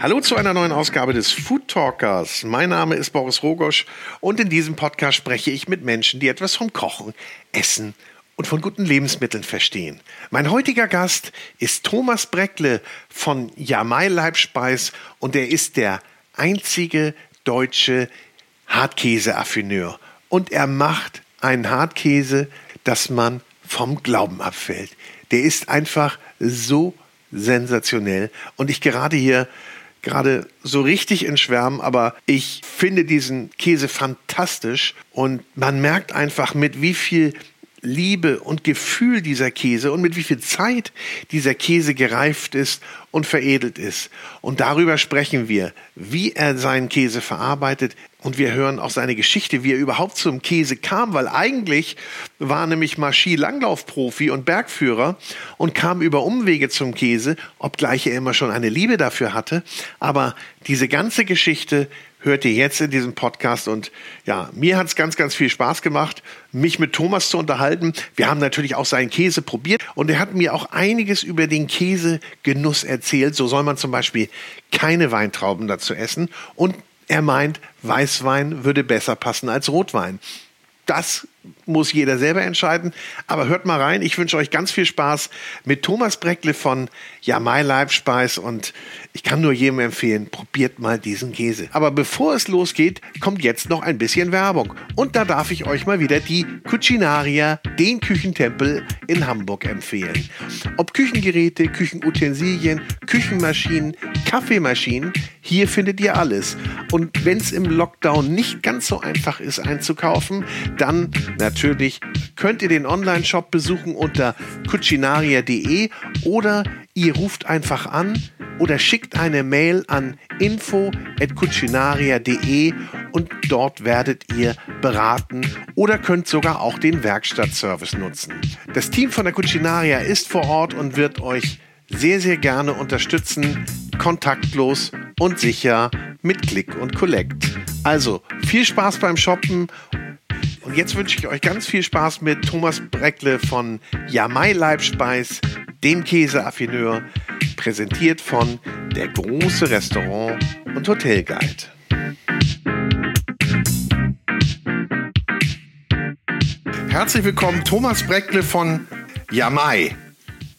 Hallo zu einer neuen Ausgabe des Food Talkers. Mein Name ist Boris Rogosch und in diesem Podcast spreche ich mit Menschen, die etwas vom Kochen, Essen und von guten Lebensmitteln verstehen. Mein heutiger Gast ist Thomas Breckle von Jamai Leibspeis und er ist der einzige deutsche Hartkäse-Affineur. Und er macht einen Hartkäse, dass man vom Glauben abfällt. Der ist einfach so sensationell. Und ich gerade hier gerade so richtig in Schwärmen, aber ich finde diesen Käse fantastisch und man merkt einfach, mit wie viel Liebe und Gefühl dieser Käse und mit wie viel Zeit dieser Käse gereift ist und veredelt ist. Und darüber sprechen wir, wie er seinen Käse verarbeitet. Und wir hören auch seine Geschichte, wie er überhaupt zum Käse kam, weil eigentlich war nämlich mal Skilanglaufprofi und Bergführer und kam über Umwege zum Käse, obgleich er immer schon eine Liebe dafür hatte. Aber diese ganze Geschichte hört ihr jetzt in diesem Podcast. Und ja, mir hat es ganz, ganz viel Spaß gemacht, mich mit Thomas zu unterhalten. Wir haben natürlich auch seinen Käse probiert und er hat mir auch einiges über den Käsegenuss erzählt. So soll man zum Beispiel keine Weintrauben dazu essen. Und er meint, Weißwein würde besser passen als Rotwein. Das muss jeder selber entscheiden. Aber hört mal rein. Ich wünsche euch ganz viel Spaß mit Thomas Breckle von Ja, My Leibspeis. Und ich kann nur jedem empfehlen, probiert mal diesen Käse. Aber bevor es losgeht, kommt jetzt noch ein bisschen Werbung. Und da darf ich euch mal wieder die Cucinaria, den Küchentempel in Hamburg empfehlen. Ob Küchengeräte, Küchenutensilien, Küchenmaschinen, Kaffeemaschinen, hier findet ihr alles. Und wenn es im Lockdown nicht ganz so einfach ist einzukaufen, dann natürlich könnt ihr den Online-Shop besuchen unter cucinaria.de oder ihr ruft einfach an oder schickt eine Mail an info.cucinaria.de und dort werdet ihr beraten oder könnt sogar auch den Werkstattservice nutzen. Das Team von der Cucinaria ist vor Ort und wird euch sehr, sehr gerne unterstützen, kontaktlos und sicher mit Click und Collect. Also viel Spaß beim Shoppen und jetzt wünsche ich euch ganz viel Spaß mit Thomas Breckle von Jamai Leibspeis, dem Käseaffineur, präsentiert von der große Restaurant und Hotelguide. Herzlich willkommen, Thomas Breckle von Jamai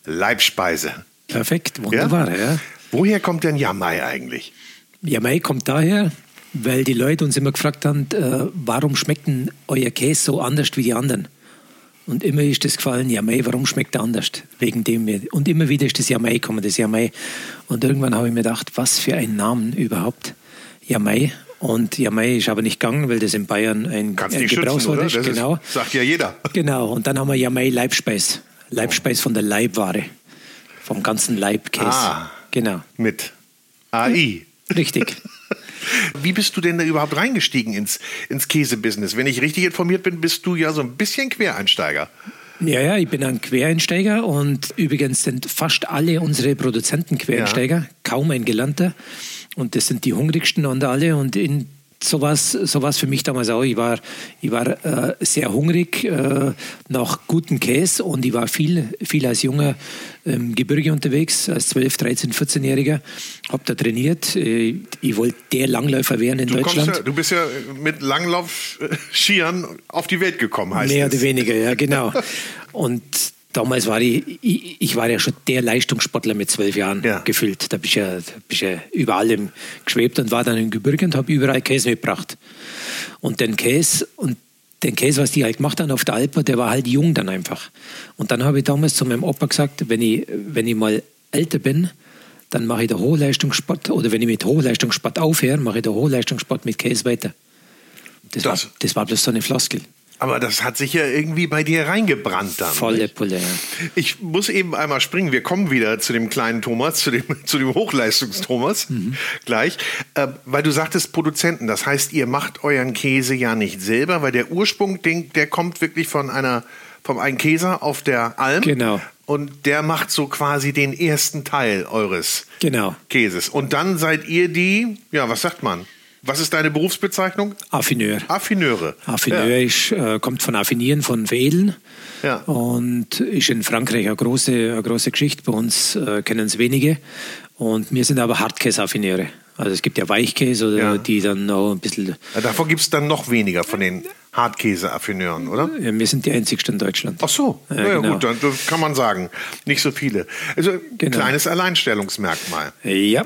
Leibspeise. Perfekt, wunderbar, ja. ja. Woher kommt denn Jamai eigentlich? Jamai kommt daher, weil die Leute uns immer gefragt haben, äh, warum schmeckt denn euer Käse so anders wie die anderen? Und immer ist das gefallen, ja mei, warum schmeckt er anders? Wegen dem. Und immer wieder ist das ja mei gekommen, das ja mei. Und irgendwann habe ich mir gedacht, was für ein Namen überhaupt. Ja mei. Und ja mei ist aber nicht gegangen, weil das in Bayern ein, Kannst ein Gebrauchswort ist. Genau. Ist, sagt ja jeder. Genau. Und dann haben wir ja mei Leibspeis. Leibspeis von der Leibware. Vom ganzen Leibkäse. Ah. Genau. Mit AI. Richtig. Wie bist du denn da überhaupt reingestiegen ins, ins Käsebusiness? Wenn ich richtig informiert bin, bist du ja so ein bisschen Quereinsteiger. Ja, ja, ich bin ein Quereinsteiger und übrigens sind fast alle unsere Produzenten Quereinsteiger, ja. kaum ein Gelernter. Und das sind die hungrigsten unter alle. Und in so war es für mich damals auch. Ich war, ich war äh, sehr hungrig äh, nach gutem Käse und ich war viel, viel als junger im Gebirge unterwegs, als 12-, 13-, 14-Jähriger. Habe da trainiert. Äh, ich wollte der Langläufer werden in du Deutschland. Ja, du bist ja mit Langlauf-Skiern auf die Welt gekommen, heißt Mehr es. oder weniger, ja, genau. Und damals war ich, ich, ich, war ja schon der Leistungssportler mit zwölf Jahren ja. gefühlt. Da bist du ja, bist ja überall im geschwebt und war dann im Gebirge und habe überall Käse mitgebracht. Und den Käse, und den Käse, was die halt gemacht haben auf der Alpe, der war halt jung dann einfach. Und dann habe ich damals zu meinem Opa gesagt, wenn ich, wenn ich mal älter bin, dann mache ich den Hochleistungssport oder wenn ich mit Hochleistungssport aufhöre, mache ich den Hochleistungssport mit Käse weiter. Das, das, war, das war bloß so eine Floskel. Aber das hat sich ja irgendwie bei dir reingebrannt dann. Volle Pulle. Ich muss eben einmal springen. Wir kommen wieder zu dem kleinen Thomas, zu dem, zu dem Hochleistungstomas mhm. gleich. Äh, weil du sagtest Produzenten. Das heißt, ihr macht euren Käse ja nicht selber, weil der Ursprung, den, der kommt wirklich von einer, vom einen Käser auf der Alm. Genau. Und der macht so quasi den ersten Teil eures genau. Käses. Und dann seid ihr die, ja, was sagt man? Was ist deine Berufsbezeichnung? Affineur. Affineure. Affineur ja. ist, äh, kommt von Affinieren, von Vedeln. Ja. Und ist in Frankreich eine große, eine große Geschichte. Bei uns äh, kennen es wenige. Und wir sind aber Hartkäseaffineure. Also es gibt ja Weichkäse, oder ja. die dann noch ein bisschen. Davon gibt es dann noch weniger von den Hartkäseaffineuren, oder? Ja, wir sind die einzigsten in Deutschland. Ach so, ja, ja genau. gut, dann kann man sagen. Nicht so viele. Also genau. kleines Alleinstellungsmerkmal. Ja,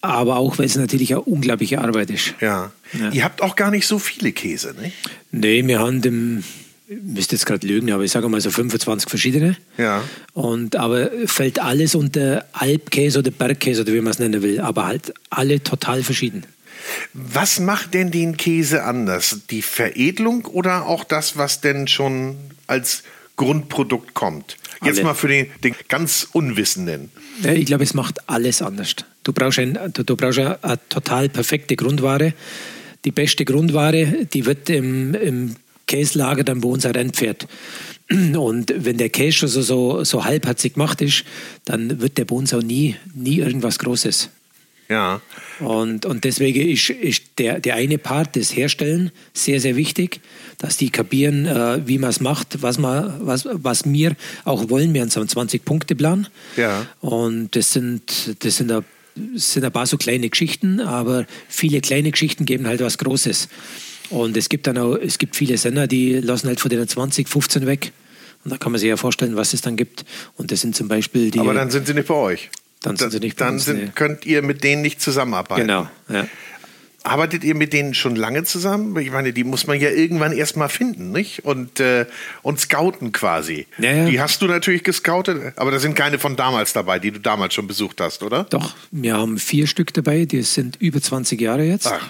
aber auch, weil es natürlich eine unglaubliche Arbeit ist. Ja. ja. Ihr habt auch gar nicht so viele Käse, ne? Nee, wir haben dem müsste jetzt gerade lügen, aber ich sage mal so 25 verschiedene. Ja. Und aber fällt alles unter Alpkäse oder Bergkäse oder wie man es nennen will, aber halt alle total verschieden. Was macht denn den Käse anders? Die Veredelung oder auch das, was denn schon als Grundprodukt kommt? Jetzt alle. mal für den, den ganz Unwissenden. Ich glaube, es macht alles anders. Du brauchst, ein, du, du brauchst eine, eine total perfekte Grundware die beste Grundware, die wird im, im Käslager dann bei uns ein Rennpferd. Und wenn der Käse schon so, so, so halbherzig gemacht ist, dann wird der bei uns auch nie, nie irgendwas Großes. Ja. Und, und deswegen ist, ist der, der eine Part, das Herstellen, sehr, sehr wichtig, dass die kapieren, äh, wie man es macht, was, man, was, was wir auch wollen. Wir haben so einen 20-Punkte-Plan. Ja. Und das sind, das sind ein, sind ein paar so kleine Geschichten, aber viele kleine Geschichten geben halt was Großes. Und es gibt dann auch, es gibt viele Sender, die lassen halt von den 20, 15 weg. Und da kann man sich ja vorstellen, was es dann gibt. Und das sind zum Beispiel die. Aber dann sind sie nicht bei euch. Dann sind sie nicht bei dann uns. Dann nee. könnt ihr mit denen nicht zusammenarbeiten. Genau, ja. Arbeitet ihr mit denen schon lange zusammen? Ich meine, die muss man ja irgendwann erstmal finden, nicht? Und, äh, und scouten quasi. Ja, ja. Die hast du natürlich gescoutet, aber da sind keine von damals dabei, die du damals schon besucht hast, oder? Doch, wir haben vier Stück dabei, die sind über 20 Jahre jetzt. Ach.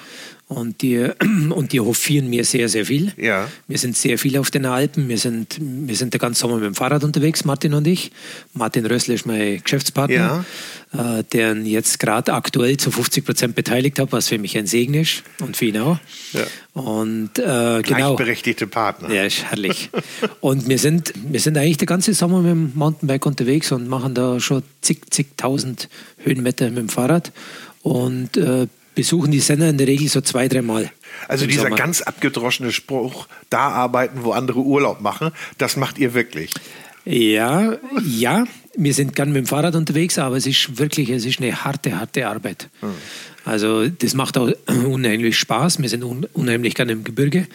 Und die, und die hofieren mir sehr, sehr viel. Ja. Wir sind sehr viel auf den Alpen. Wir sind, wir sind den ganzen Sommer mit dem Fahrrad unterwegs, Martin und ich. Martin Rössler ist mein Geschäftspartner, ja. äh, der jetzt gerade aktuell zu 50 Prozent beteiligt hat, was für mich ein Segen ist und für ihn auch. Ja. Und äh, genau. Gleichberechtigte Partner. Ja, ist herrlich. und wir sind, wir sind eigentlich den ganzen Sommer mit dem Mountainbike unterwegs und machen da schon zig, zigtausend Höhenmeter mit dem Fahrrad. Und äh, besuchen die Sender in der Regel so zwei, dreimal. Also dieser Sommer. ganz abgedroschene Spruch, da arbeiten, wo andere Urlaub machen, das macht ihr wirklich. Ja, ja, wir sind gern mit dem Fahrrad unterwegs, aber es ist wirklich, es ist eine harte, harte Arbeit. Hm. Also das macht auch unheimlich Spaß. Wir sind unheimlich gern im Gebirge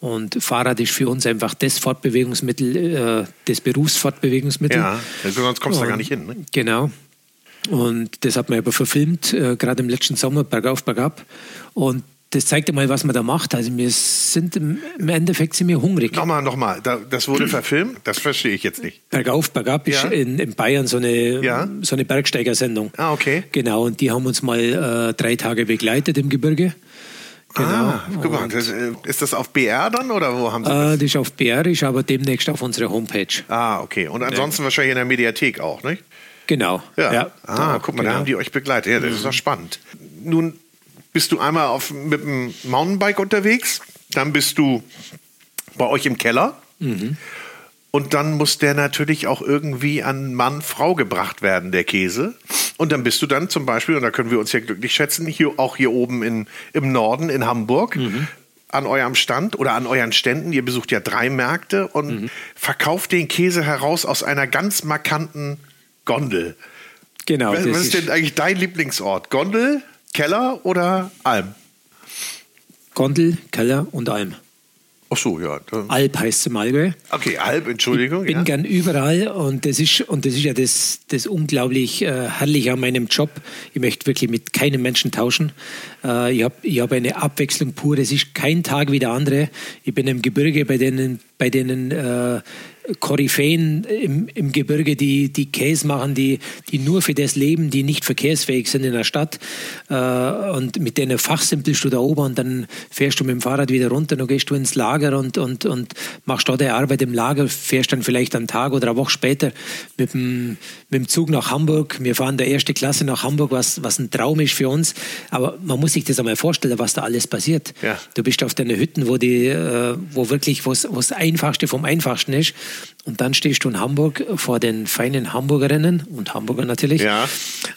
und Fahrrad ist für uns einfach das Fortbewegungsmittel, äh, das Berufsfortbewegungsmittel. Ja, sonst kommst du da gar nicht hin. Ne? Genau. Und das hat man aber verfilmt, äh, gerade im letzten Sommer, bergauf, bergab. Und das zeigt einmal, was man da macht. Also wir sind im, Endeffekt sind wir hungrig. Nochmal, nochmal, das wurde verfilmt? Das verstehe ich jetzt nicht. Bergauf, bergab ja. ist in, in, Bayern so eine, ja. so eine Bergsteigersendung. Ah, okay. Genau, und die haben uns mal äh, drei Tage begleitet im Gebirge. Genau. Ah, guck mal, das, äh, ist das auf BR dann oder wo haben Sie das? Äh, das ist auf BR, ist aber demnächst auf unserer Homepage. Ah, okay. Und ansonsten ja. wahrscheinlich in der Mediathek auch, nicht? Genau. Ja. ja. Ah, guck mal, genau. da haben die euch begleitet. Ja, das mhm. ist doch spannend. Nun bist du einmal auf, mit dem Mountainbike unterwegs, dann bist du bei euch im Keller. Mhm. Und dann muss der natürlich auch irgendwie an Mann, Frau gebracht werden, der Käse. Und dann bist du dann zum Beispiel, und da können wir uns ja glücklich schätzen, hier, auch hier oben in, im Norden in Hamburg, mhm. an eurem Stand oder an euren Ständen. Ihr besucht ja drei Märkte und mhm. verkauft den Käse heraus aus einer ganz markanten Gondel. Genau. Was, was ist denn eigentlich dein Lieblingsort? Gondel, Keller oder Alm? Gondel, Keller und Alm. Ach so, ja. Alp heißt es im Allgäu. Okay, Alp, Entschuldigung. Ich bin ja. gern überall und das ist, und das ist ja das, das unglaublich äh, Herrliche an meinem Job. Ich möchte wirklich mit keinem Menschen tauschen. Äh, ich habe ich hab eine Abwechslung pur. Es ist kein Tag wie der andere. Ich bin im Gebirge bei denen, bei denen äh, Koryphäen im, im Gebirge, die, die Käse machen, die, die nur für das leben, die nicht verkehrsfähig sind in der Stadt. Äh, und mit denen fachsimpelst du da oben und dann fährst du mit dem Fahrrad wieder runter, dann gehst du ins Lager und, und, und machst dort deine Arbeit im Lager, fährst dann vielleicht einen Tag oder eine Woche später mit dem, mit dem Zug nach Hamburg. Wir fahren der erste Klasse nach Hamburg, was, was ein Traum ist für uns. Aber man muss sich das einmal vorstellen, was da alles passiert. Ja. Du bist auf deinen Hütten, wo, die, äh, wo wirklich was, was Einfachste vom Einfachsten ist. Und dann stehst du in Hamburg vor den feinen Hamburgerinnen und Hamburger natürlich. Ja.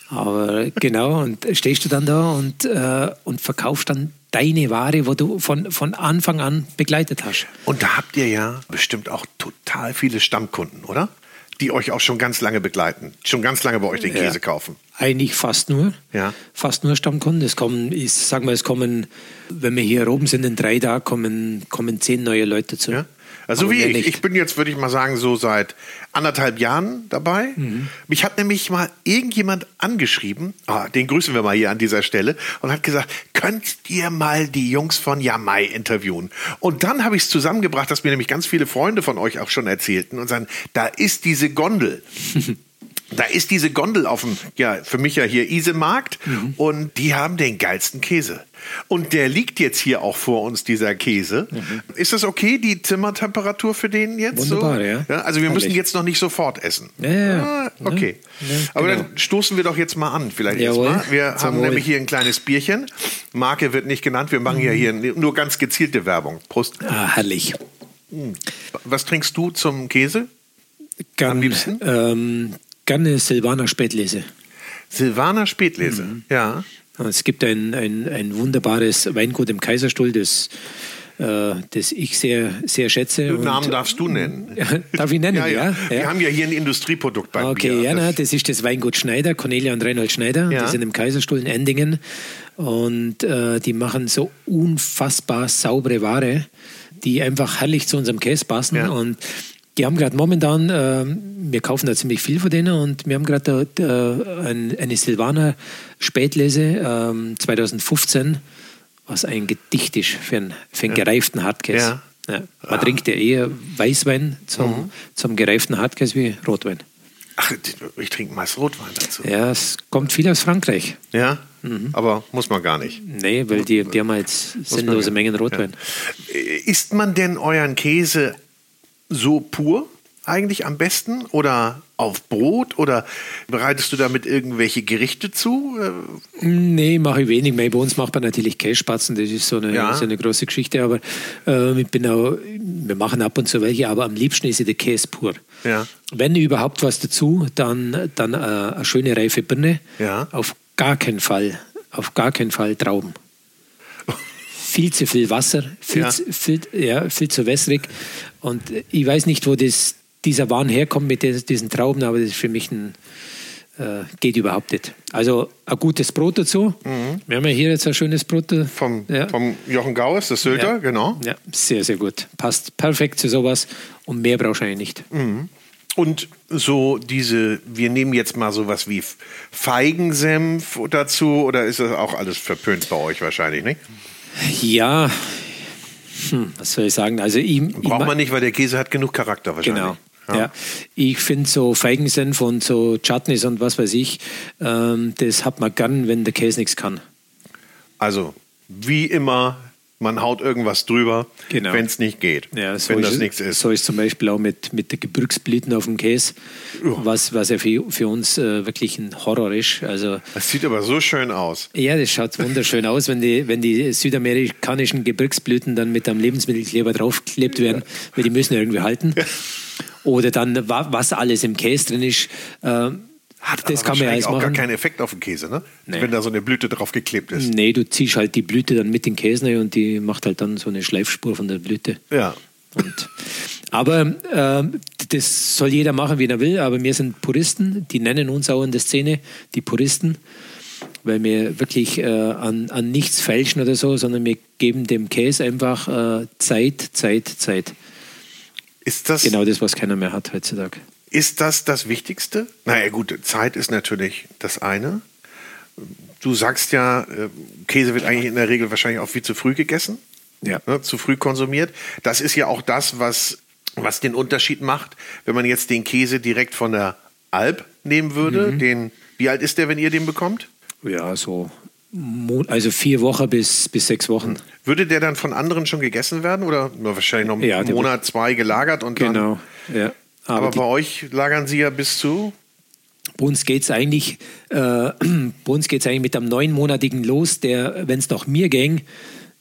Aber genau, und stehst du dann da und, äh, und verkaufst dann deine Ware, wo du von, von Anfang an begleitet hast. Und da habt ihr ja bestimmt auch total viele Stammkunden, oder? Die euch auch schon ganz lange begleiten, schon ganz lange bei euch den Käse ja. kaufen? Eigentlich fast nur. Ja. Fast nur Stammkunden. Es kommen, ich sag mal, es kommen, wenn wir hier oben sind, in drei Tagen kommen, kommen zehn neue Leute dazu. Ja. Also wie ich. Ich bin jetzt, würde ich mal sagen, so seit anderthalb Jahren dabei. Mhm. Mich hat nämlich mal irgendjemand angeschrieben, ah, den grüßen wir mal hier an dieser Stelle, und hat gesagt, könnt ihr mal die Jungs von Yamai interviewen? Und dann habe ich es zusammengebracht, dass mir nämlich ganz viele Freunde von euch auch schon erzählten und sagen, da ist diese Gondel. Da ist diese Gondel auf dem, ja, für mich ja hier Isemarkt mhm. und die haben den geilsten Käse. Und der liegt jetzt hier auch vor uns, dieser Käse. Mhm. Ist das okay, die Zimmertemperatur für den jetzt? Wunderbar, so? ja. ja. Also wir müssen jetzt noch nicht sofort essen. Ja, ja. Ah, okay. Ja, Aber genau. dann stoßen wir doch jetzt mal an, vielleicht Jawohl. erstmal. Wir Zum haben Wohl. nämlich hier ein kleines Bierchen. Marke wird nicht genannt, wir machen mhm. ja hier nur ganz gezielte Werbung. Prost. Ah, herrlich. Hm. Was trinkst du zum Käse? Gern, Am liebsten? Ähm, gerne Silvaner Spätlese. Silvaner Spätlese, mhm. ja. Es gibt ein, ein, ein wunderbares Weingut im Kaiserstuhl, das äh, das ich sehr, sehr schätze. Den Namen darfst du nennen. Darf ich nennen, ja, ja. ja. Wir haben ja hier ein Industrieprodukt bei Okay, Bier. ja, das, na, das ist das Weingut Schneider, Cornelia und Reinhold Schneider. Ja. Die sind im Kaiserstuhl in Endingen. Und äh, die machen so unfassbar saubere Ware, die einfach herrlich zu unserem Käse passen. Und die haben gerade momentan, äh, wir kaufen da ziemlich viel von denen und wir haben gerade äh, ein, eine Silvaner Spätlese äh, 2015, was ein Gedicht ist für einen, für einen gereiften Hardcase. Ja. Ja. Man ah. trinkt ja eher Weißwein zum, mhm. zum gereiften Hardcase wie Rotwein. Ach, ich trinke meist Rotwein dazu. Ja, es kommt viel aus Frankreich. Ja, mhm. aber muss man gar nicht. Nee, weil die, die haben jetzt sinnlose Mengen Rotwein. Ja. Isst man denn euren Käse so pur eigentlich am besten oder auf Brot oder bereitest du damit irgendwelche Gerichte zu? Nee, mache ich wenig. Bei uns macht man natürlich Kässpatzen, das ist so eine, ja. so eine große Geschichte, aber äh, ich bin auch, wir machen ab und zu welche, aber am liebsten ist der Käse pur. Ja. Wenn überhaupt was dazu, dann, dann äh, eine schöne reife Birne. Ja. Auf gar keinen Fall, auf gar keinen Fall Trauben viel zu viel Wasser, viel, ja. Zu, viel, ja, viel zu wässrig. Und ich weiß nicht, wo das, dieser Wahn herkommt mit diesen Trauben, aber das ist für mich ein, äh, geht überhaupt nicht. Also ein gutes Brot dazu. Mhm. Wir haben ja hier jetzt ein schönes Brot. Vom, ja. vom Jochen Gauers, das Sylter, ja. genau. Ja, sehr, sehr gut. Passt perfekt zu sowas und mehr brauchst du eigentlich nicht. Mhm. Und so diese, wir nehmen jetzt mal sowas wie Feigensenf dazu oder ist das auch alles verpönt bei euch wahrscheinlich, nicht? Ja, hm, was soll ich sagen? Also ich, Braucht man nicht, weil der Käse hat genug Charakter wahrscheinlich. Genau. Ja. ja. ich finde so Feigensenf und so Chutneys und was weiß ich, ähm, das hat man gern, wenn der Käse nichts kann. Also, wie immer man haut irgendwas drüber, genau. wenn es nicht geht. Ja, so wenn das nichts ist. So ist zum Beispiel auch mit, mit den Gebirgsblüten auf dem Käse, oh. was, was ja für, für uns äh, wirklich ein Horror ist. Also, das sieht aber so schön aus. Ja, das schaut wunderschön aus, wenn die, wenn die südamerikanischen Gebirgsblüten dann mit einem Lebensmittelkleber draufgeklebt werden, ja. weil die müssen ja irgendwie halten. Ja. Oder dann, was alles im Käse drin ist. Äh, hat das kann man ja auch machen. gar keinen Effekt auf den Käse, ne? Nee. Wenn da so eine Blüte drauf geklebt ist. Nee, du ziehst halt die Blüte dann mit den Käse und die macht halt dann so eine Schleifspur von der Blüte. Ja. Und, aber äh, das soll jeder machen, wie er will, aber wir sind Puristen, die nennen uns auch in der Szene die Puristen, weil wir wirklich äh, an, an nichts fälschen oder so, sondern wir geben dem Käse einfach äh, Zeit, Zeit, Zeit. Ist das genau das, was keiner mehr hat heutzutage? Ist das das Wichtigste? Naja, gut, Zeit ist natürlich das eine. Du sagst ja, äh, Käse wird eigentlich in der Regel wahrscheinlich auch viel zu früh gegessen. Ja. Ne, zu früh konsumiert. Das ist ja auch das, was, was den Unterschied macht, wenn man jetzt den Käse direkt von der Alp nehmen würde. Mhm. Den, wie alt ist der, wenn ihr den bekommt? Ja, so also vier Wochen bis, bis sechs Wochen. Würde der dann von anderen schon gegessen werden oder wahrscheinlich noch ja, einen Monat, zwei gelagert und genau, dann? Genau, ja. Aber, Aber bei euch lagern sie ja bis zu? Bei uns geht es eigentlich, äh, eigentlich mit einem neunmonatigen los, der, wenn es nach mir ging,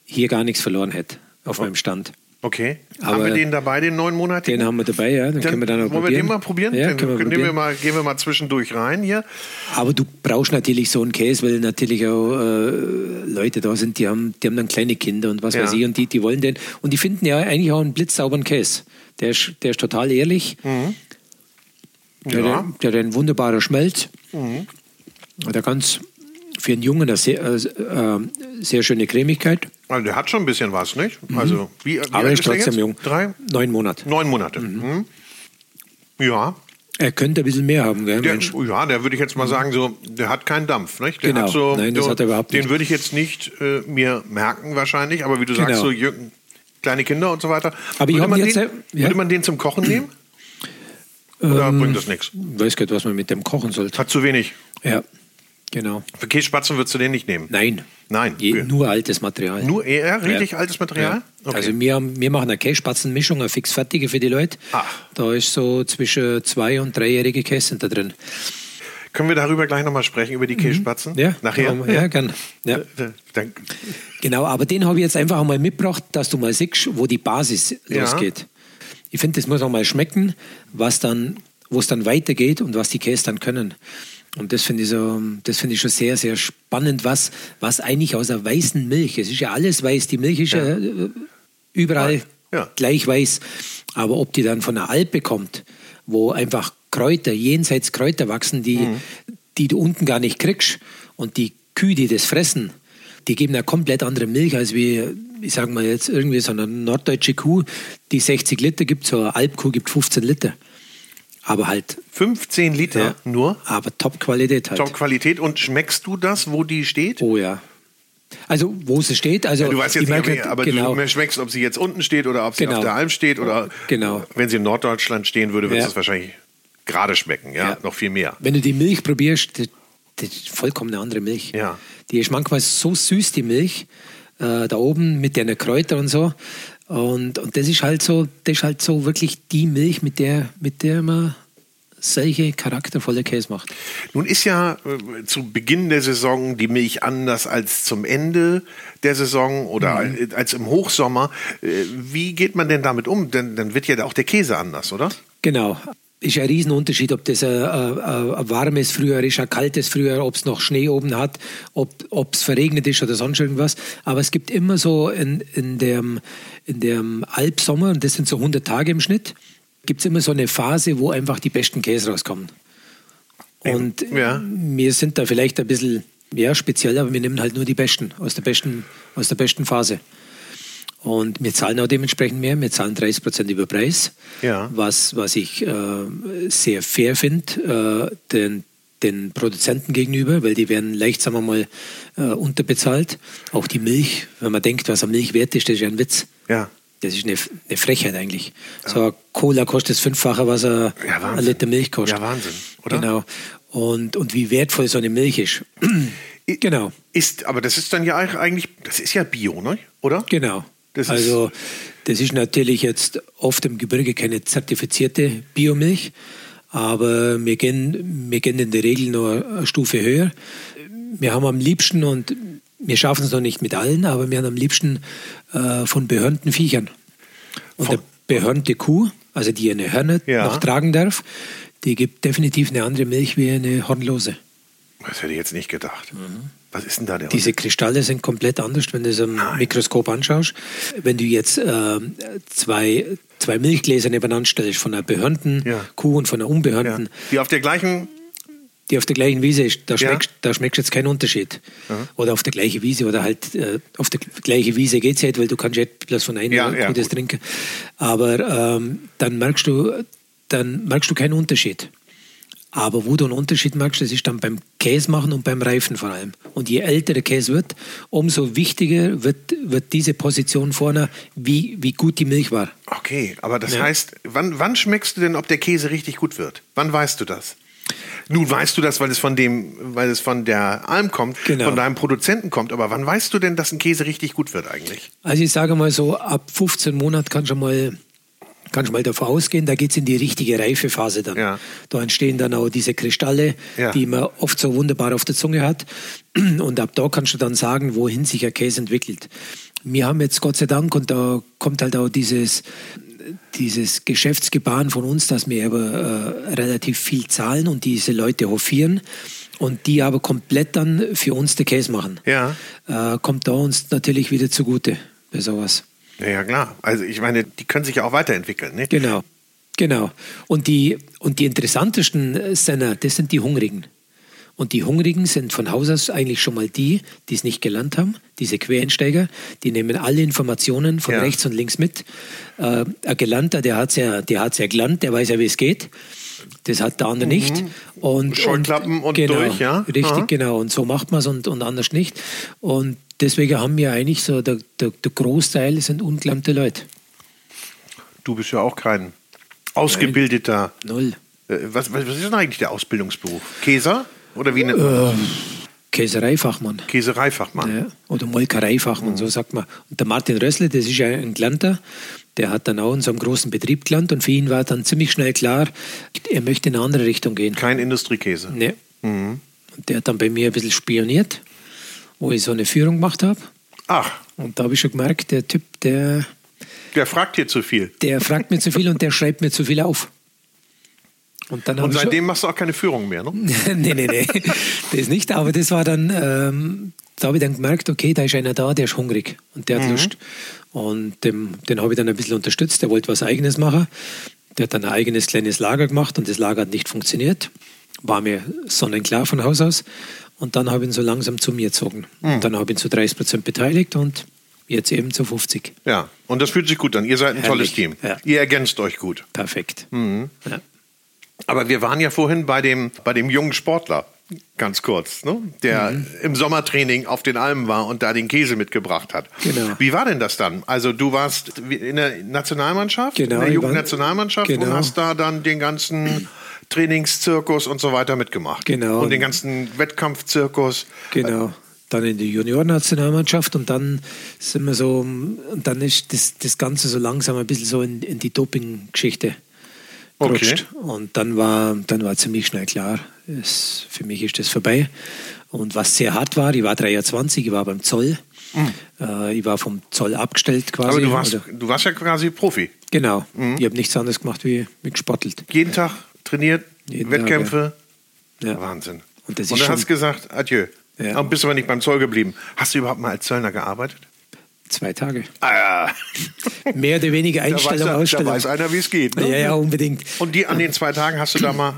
hier gar nichts verloren hätte auf oh. meinem Stand. Okay. Aber haben wir den dabei, den neunmonatigen? Den haben wir dabei, ja. Den dann können wir dann wollen probieren. wir den mal probieren? Ja, den, wir probieren. Wir mal, gehen wir mal zwischendurch rein hier. Aber du brauchst natürlich so einen Käse, weil natürlich auch äh, Leute da sind, die haben, die haben dann kleine Kinder und was ja. weiß ich und die, die wollen den. Und die finden ja eigentlich auch einen blitzsauberen Käse. Der ist, der ist total ehrlich. Mhm. Der, Ja. hat, der hat einen wunderbaren Schmelz. Mhm. Hat ganz für einen Jungen eine sehr, äh, äh, sehr schöne Cremigkeit. Also der hat schon ein bisschen was, nicht? Also, wie, wie Mhm. Aber er ist trotzdem jetzt? jung. Drei? Neun Monate. Neun Monate. Mhm. Ja. Er könnte ein bisschen mehr haben, gell, Der, Mensch? ja, der würde ich jetzt mal sagen, so, der hat keinen Dampf, nicht? Der Genau. so, Nein, das so, hat er überhaupt Den nicht. würde ich jetzt nicht äh, mir merken wahrscheinlich, aber wie du sagst, Genau. so jü- kleine Kinder und so weiter. Aber würde, man jetzt, den, ja. würde man den zum Kochen nehmen? Oder Ähm, bringt das nichts? Ich weiß gar nicht, was man mit dem kochen sollte. Hat zu wenig. Ja, genau. Für Kässpatzen würdest du den nicht nehmen? Nein. Nein. Je, Okay. nur altes Material. Nur eher richtig Ja. altes Material? Ja. Also wir, wir machen eine Käsespatzenmischung, eine fixfertige für die Leute. Ah. Da ist so zwischen zwei- und dreijährige Käse da drin. Können wir darüber gleich nochmal sprechen, über die Kässpatzen? Mhm. Ja, Nachher? Ja, ja gern. Ja. Dann, Genau, aber den habe ich jetzt einfach einmal mitgebracht, dass du mal siehst, wo die Basis Ja. losgeht. Ich finde, das muss auch mal schmecken, was dann, wo es dann weitergeht und was die Käse dann können. Und das finde ich so, das finde ich schon sehr, sehr spannend, was, was eigentlich aus der weißen Milch, es ist ja alles weiß, die Milch ist ja, äh, überall Ja. gleich weiß. Aber ob die dann von der Alpe kommt, wo einfach Kräuter, jenseits Kräuter wachsen, die, Mhm. die du unten gar nicht kriegst und die Kühe, die das fressen, die geben eine komplett andere Milch als wie, ich sage mal jetzt irgendwie so eine norddeutsche Kuh, die 60 Liter gibt, so eine Alpkuh gibt 15 Liter. Aber halt, 15 Liter ja, nur. aber Top-Qualität halt. Top-Qualität. Und schmeckst du das, wo die steht? Oh ja. Also, wo sie steht, also. Du weißt jetzt ich nicht, merke, aber, aber genau, du schmeckst, ob sie jetzt unten steht oder ob sie Genau. auf der Alm steht oder Genau. wenn sie in Norddeutschland stehen würde, würde Ja. es wahrscheinlich gerade schmecken, ja? Ja. noch viel mehr. Wenn du die Milch probierst, das, das ist vollkommen eine andere Milch. Ja. Die ist manchmal so süß, die Milch, äh, da oben mit den Kräutern und so. Und, und das ist halt so, das ist halt so wirklich die Milch, mit der, mit der man solche charaktervolle Käse macht. Nun ist ja äh, zu Beginn der Saison die Milch anders als zum Ende der Saison oder Mhm. äh, als im Hochsommer. Äh, Wie geht man denn damit um? Denn dann wird ja auch der Käse anders, oder? Genau. Ist ein Riesenunterschied, ob das ein, ein, ein ein warmes Frühjahr ist, ein kaltes Frühjahr, ob es noch Schnee oben hat, ob es verregnet ist oder sonst irgendwas. Aber es gibt immer so in, in, dem, in dem Alpsommer, und das sind so 100 Tage im Schnitt, gibt es immer so eine Phase, wo einfach die besten Käse rauskommen. Und Ja. wir sind da vielleicht ein bisschen ja, speziell, aber wir nehmen halt nur die besten aus der besten, aus der besten Phase. Und wir zahlen auch dementsprechend mehr. Wir zahlen 30 Prozent über Preis, Ja. was, was ich äh, sehr fair finde äh, den, den Produzenten gegenüber, weil die werden leicht, sagen wir mal, äh, unterbezahlt. Auch die Milch, wenn man denkt, was an Milch wert ist, das ist ja ein Witz. Ja. Das ist eine, eine Frechheit eigentlich. So eine Cola kostet das Fünffache, was ein, Ja, ein Liter Milch kostet. Ja, Wahnsinn, oder? Genau. Und, und wie wertvoll so eine Milch ist. genau. Ist, aber das ist dann ja eigentlich, das ist ja Bio, ne? oder? Genau. Das also das ist natürlich jetzt oft im Gebirge keine zertifizierte Biomilch, aber wir gehen, wir gehen in der Regel noch eine Stufe höher. Wir haben am liebsten, und wir schaffen es noch nicht mit allen, aber wir haben am liebsten äh, von behörnten Viechern. Und Von- der behörnte Kuh, also die eine Hörner Ja. noch tragen darf, die gibt definitiv eine andere Milch wie eine hornlose. Das hätte ich jetzt nicht gedacht. Was ist denn da der Mhm. Diese Kristalle sind komplett anders, wenn du es am Mikroskop anschaust. Wenn du jetzt ähm, zwei, zwei Milchgläser nebeneinander stellst, von einer behörnten Ja. Kuh und von einer ja. unbehörnten, Die auf der gleichen, die auf der gleichen Wiese ist, da Ja. schmeckst, da schmeckst du jetzt keinen Unterschied. Oder auf der gleichen Wiese, oder halt äh, auf der gleichen Wiese geht es halt, weil du kannst ja bloß von einer Ja, ja, das gut. trinken. Aber ähm, dann merkst du, dann merkst du keinen Unterschied. Aber wo du einen Unterschied merkst, das ist dann beim Käse machen und beim Reifen vor allem. Und je älter der Käse wird, umso wichtiger wird, wird diese Position vorne, wie, wie gut die Milch war. okay, aber das Ja. heißt, wann, wann schmeckst du denn, ob der Käse richtig gut wird? Wann weißt du das? Nun weißt du das, weil es von dem, weil es von der Alm kommt, Genau. von deinem Produzenten kommt, aber wann weißt du denn, dass ein Käse richtig gut wird eigentlich? Also ich sage mal so, ab 15 Monaten kannst du mal, kannst du mal davon ausgehen, da geht es in die richtige Reifephase dann. Ja. Da entstehen dann auch diese Kristalle, Ja. die man oft so wunderbar auf der Zunge hat. Und ab da kannst du dann sagen, wohin sich ein Käse entwickelt. Wir haben jetzt Gott sei Dank, und da kommt halt auch dieses, dieses Geschäftsgebaren von uns, dass wir aber äh, relativ viel zahlen und diese Leute hofieren und die aber komplett dann für uns den Käse machen. Ja. Äh, kommt da uns natürlich wieder zugute bei sowas. Ja, ja, klar. Also ich meine, die können sich ja auch weiterentwickeln. Ne? Genau. Genau. Und die, und die interessantesten Senner, das sind die Hungrigen. Und die Hungrigen sind von Haus aus eigentlich schon mal die, die es nicht gelernt haben, diese Quereinsteiger, die nehmen alle Informationen von ja. rechts und links mit. Äh, ein Gelernter, der hat es ja, ja gelernt, der weiß ja, wie es geht. Das hat der andere mhm. nicht. Und, Scheuklappen und, und genau, durch, ja? Richtig, Aha. genau. Und so macht man es und, und anders nicht. Und deswegen haben wir eigentlich so, der, der, der Großteil sind ungelernte Leute. Du bist ja auch kein ausgebildeter. Null. Äh, was, was, ist denn eigentlich der Ausbildungsberuf? Käser? Oder wie nennt man das? Ähm, Käsereifachmann. Käsereifachmann. Ja, oder Molkereifachmann, mhm. so sagt man. Und der Martin Rössle, das ist ja ein Gelernter, der hat dann auch in so einem großen Betrieb gelernt und für ihn war dann ziemlich schnell klar, er möchte in eine andere Richtung gehen. Kein Industriekäse. Nee. Mhm. Und der hat dann bei mir ein bisschen spioniert, wo ich so eine Führung gemacht habe. Ach. Und da habe ich schon gemerkt, der Typ, der. Der fragt dir zu viel. Der fragt mir zu viel und der schreibt mir zu viel auf. Und, dann und seitdem machst du auch keine Führung mehr, ne? nee, nee, nee. Das nicht. Aber das war dann, ähm, da habe ich dann gemerkt, okay, da ist einer da, der ist hungrig und der hat mhm. Lust. Und dem, den habe ich dann ein bisschen unterstützt. Der wollte was Eigenes machen. Der hat dann ein eigenes kleines Lager gemacht und das Lager hat nicht funktioniert. War mir sonnenklar von Haus aus. Und dann habe ich ihn so langsam zu mir gezogen. Mhm. Dann habe ich ihn zu 30 Prozent beteiligt und jetzt eben zu 50. Ja, und das fühlt sich gut an. Ihr seid ein Herrlich. tolles Team. Ja. Ihr ergänzt euch gut. Perfekt. Mhm. Ja. Aber wir waren ja vorhin bei dem, bei dem jungen Sportler, ganz kurz, ne? der mhm. im Sommertraining auf den Almen war und da den Käse mitgebracht hat. Genau. Wie war denn das dann? Also du warst in der Nationalmannschaft, genau, in der Jugendnationalmannschaft genau. und hast da dann den ganzen Trainingszirkus und so weiter mitgemacht. Genau. Und den ganzen Wettkampfzirkus. Genau dann in die Juniorennationalmannschaft und dann sind wir so, und dann ist das, das Ganze so langsam ein bisschen so in, in die Doping-Geschichte gerutscht. Okay. Und dann war, dann war ziemlich schnell klar, es, für mich ist das vorbei. Und was sehr hart war, ich war 23, ich war beim Zoll. Mhm. Äh, ich war vom Zoll abgestellt quasi. Aber du warst, du warst ja quasi Profi. Genau. Mhm. Ich habe nichts anderes gemacht wie, gespottelt. Jeden Tag trainiert, Jeden Wettkämpfe. Tag, ja. Ja. Wahnsinn. Und, Und dann hast du gesagt, adieu. Ja. Und bist aber nicht beim Zoll geblieben. Hast du überhaupt mal als Zöllner gearbeitet? Zwei Tage. Ah, ja. Mehr oder weniger Einstellung, da weiß, Ausstellung. Da weiß einer, wie es geht. Ne? Ja, ja, unbedingt. Und die an den zwei Tagen hast du da mal,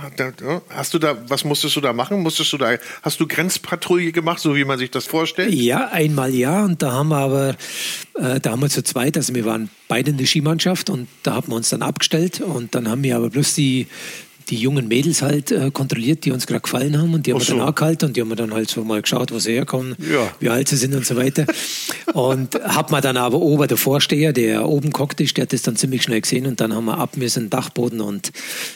hast du da, was musstest du da machen? Musstest du da, hast du Grenzpatrouille gemacht, so wie man sich das vorstellt? Ja, einmal ja. Und da haben wir aber, äh, da haben wir zu zweit, also wir waren beide in der Skimannschaft und da haben wir uns dann abgestellt und dann haben wir aber bloß die die jungen Mädels halt äh, kontrolliert, die uns gerade gefallen haben und die haben so. wir dann angehalten und die haben wir dann halt so mal geschaut, wo sie herkommen, ja. wie alt sie sind und so weiter. und hat man dann aber oben der Vorsteher, der oben gehockt ist, der hat das dann ziemlich schnell gesehen und dann haben wir ab müssen Dachboden und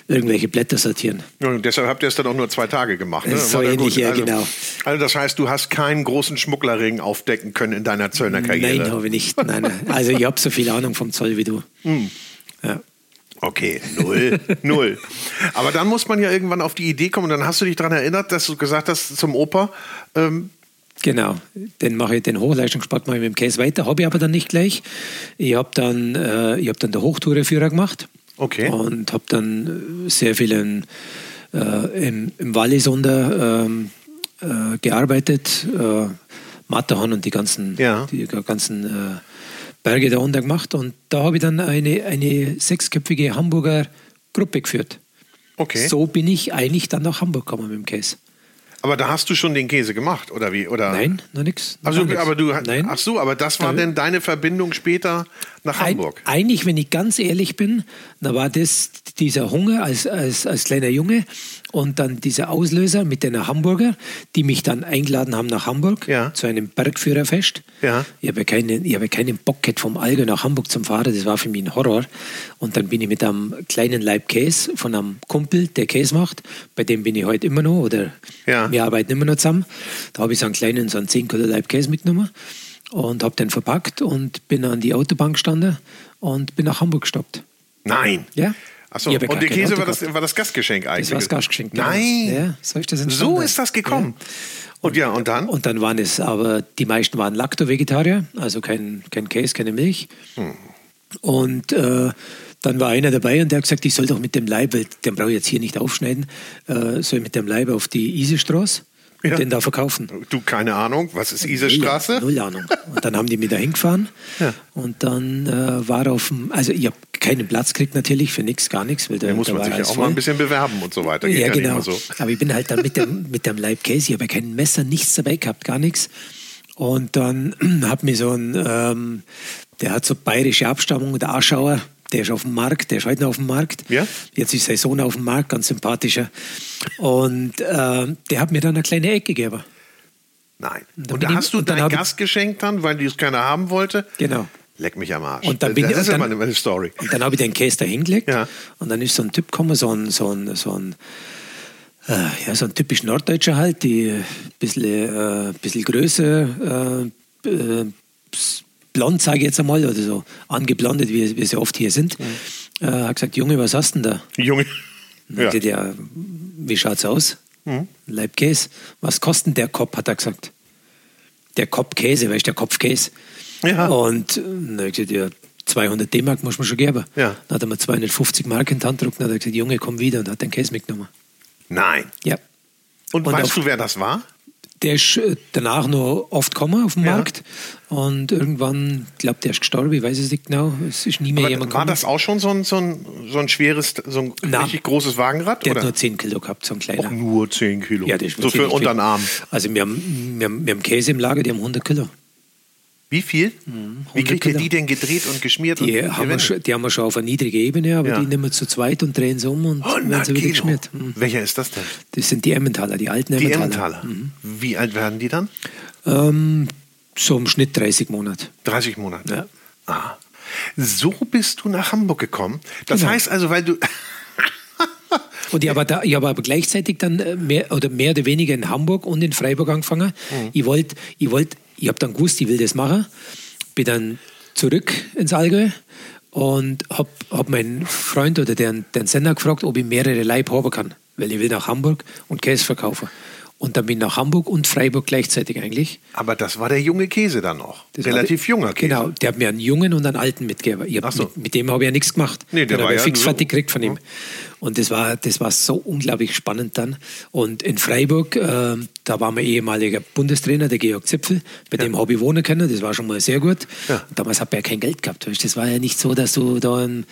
irgendwelche Blätter sortieren. Ja, und deshalb habt ihr es dann auch nur zwei Tage gemacht. Ne? So ähnlich, ja, also, genau. Also das heißt, du hast keinen großen Schmugglerring aufdecken können in deiner Zöllnerkarriere? Nein, habe ich nicht. Nein, nein. Also ich habe so viel Ahnung vom Zoll wie du. Hm. Ja. Okay, null, null. Aber dann muss man ja irgendwann auf die Idee kommen. Und dann hast du dich daran erinnert, dass du gesagt hast zum Opa. Ähm genau, den mache ich den Hochleistungssport mache ich mit dem Case weiter. Habe ich aber dann nicht gleich. Ich habe dann, äh, ich habe dann der Hochtoureführer gemacht. Okay. Und habe dann sehr viel in, äh, im, im Wallis unter ähm, äh, gearbeitet. Äh, Matterhorn und die ganzen, ja. die ganzen äh, Berge da unten gemacht und da habe ich dann eine, eine sechsköpfige Hamburger Gruppe geführt. Okay. So bin ich eigentlich dann nach Hamburg gekommen mit dem Käse. Aber da hast du schon den Käse gemacht, oder wie? Oder? Nein, noch nichts. Also, aber du, Nein. Ach so, aber das war denn deine Verbindung später nach Hamburg? Ein, eigentlich, wenn ich ganz ehrlich bin, da war das dieser Hunger als, als, als kleiner Junge und dann dieser Auslöser mit den Hamburger, die mich dann eingeladen haben nach Hamburg ja. zu einem Bergführerfest. Ja. Ich habe keinen, ich habe keinen Bock gehabt, vom Allgäu nach Hamburg zum Fahren. Das war für mich ein Horror. Und dann bin ich mit einem kleinen Leib Käse von einem Kumpel, der Käse macht. Bei dem bin ich heute immer noch oder ja. wir arbeiten immer noch zusammen. Da habe ich so einen kleinen, so einen 10 Kilo Leib Käse mitgenommen und habe den verpackt und bin an die Autobahn gestanden und bin nach Hamburg gestoppt. Nein. Ja. Achso, und der Käse war das, war das Gastgeschenk eigentlich? Das war das Gastgeschenk. Genau. Nein! Ja, so, ist das so ist das gekommen. Ja. Und ja, und dann? Und dann waren es aber, die meisten waren Lacto-Vegetarier, also kein, kein Käse, keine Milch. Hm. Und äh, dann war einer dabei und der hat gesagt, ich soll doch mit dem Leib, weil den brauche ich jetzt hier nicht aufschneiden, äh, soll mit dem Leib auf die Isestraße. Ja. den da verkaufen. Du, keine Ahnung, was ist Iserstraße? Null, null Ahnung. Und dann haben die mich da hingefahren ja. und dann äh, war auf dem, also ich habe keinen Platz gekriegt natürlich, für nichts, gar nichts. Weil da, muss man sich ja auch voll. mal ein bisschen bewerben und so weiter. Geht ja, genau. So. Aber ich bin halt dann mit dem, mit dem Leib Käse, ich habe ja kein Messer, nichts dabei gehabt, gar nichts. Und dann hat mir so ein, ähm, der hat so bayerische Abstammung, der Aschauer, der ist auf dem Markt, der ist heute noch auf dem Markt. Ja? Jetzt ist sein Sohn auf dem Markt, ganz sympathischer. Und äh, der hat mir dann eine kleine Ecke gegeben. Nein. Und, und da hast du dein Gast geschenkt dann, weil die es keiner haben wollte? Genau. Leck mich am Arsch. Und dann bin das ist ja meine, meine Story. Und dann habe ich den Käse da hingelegt. Ja. Und dann ist so ein Typ gekommen, so ein, so ein, so ein äh, ja, so ein typisch Norddeutscher halt, die ein bisschen, äh, bisschen größer, äh, äh blond, sage ich jetzt einmal, oder so angeblondet, wie, wie sie oft hier sind. Mhm. Äh, hat gesagt, Junge, was hast du denn da? Junge. Ja. Der, wie schaut's aus? Mhm. Leibkäse. Was kostet der Kopf, hat er gesagt. Der Kopfkäse, weißt du, der Kopfkäse. Ja. Und dann ich gesagt, ja, 200 D-Mark muss man schon geben. Ja. Dann hat er mir 250 Mark in die Hand gedruckt und hat gesagt, Junge, komm wieder und hat den Käse mitgenommen. Nein. Ja. Und, und weißt du, wer das war? Der ist äh, danach noch oft gekommen auf den ja. Markt und irgendwann, ich glaube, der ist gestorben, ich weiß es nicht genau, es ist nie mehr Aber jemand gekommen. War das auch schon so ein, so ein, so ein schweres, so ein Na, richtig großes Wagenrad? Der oder? hat nur 10 Kilo gehabt, so ein kleiner. Auch nur 10 Kilo? Ja, das ist So für unter den Arm? Also wir haben, wir, haben, wir haben Käse im Lager, die haben 100 Kilo. Wie viel? Mhm. Wie kriegt ihr die denn gedreht und geschmiert? Die, und haben, wir schon, die haben wir schon auf einer niedrigen Ebene, aber ja. die nehmen wir zu zweit und drehen sie um und oh, werden sie wieder geschmiert. Mhm. Welcher ist das denn? Das sind die Emmentaler, die alten Emmentaler. Die Emmentaler. Mhm. Wie alt werden die dann? Ähm, so im Schnitt 30 Monate. 30 Monate? Ja. Ah. So bist du nach Hamburg gekommen. Das genau. heißt also, weil du. Und ich habe, da, ich habe aber gleichzeitig dann äh, mehr oder mehr oder weniger in Hamburg und in Freiburg angefangen. Mhm. Ich wollte ich wollt ich habe dann gewusst, ich will das machen. Bin dann zurück ins Allgäu und habe hab meinen Freund oder den, den Sender gefragt, ob ich mehrere Leib haben kann, weil ich will nach Hamburg und Käse verkaufen. Und dann bin ich nach Hamburg und Freiburg gleichzeitig eigentlich. Aber das war der junge Käse dann noch. Das Relativ der, junger Käse. Genau, der hat mir einen jungen und einen alten mitgegeben. So. Mit, mit, dem habe ich ja nichts gemacht. Nee, der, der war ja fix fertig gekriegt von ihm. Und das war, das war so unglaublich spannend dann. Und in Freiburg, äh, da war mein ehemaliger Bundestrainer, der Georg Zipfel, bei ja. dem habe ich wohnen können. Das war schon mal sehr gut. Ja. Damals habe ich ja kein Geld gehabt. Das war ja nicht so, dass du da in,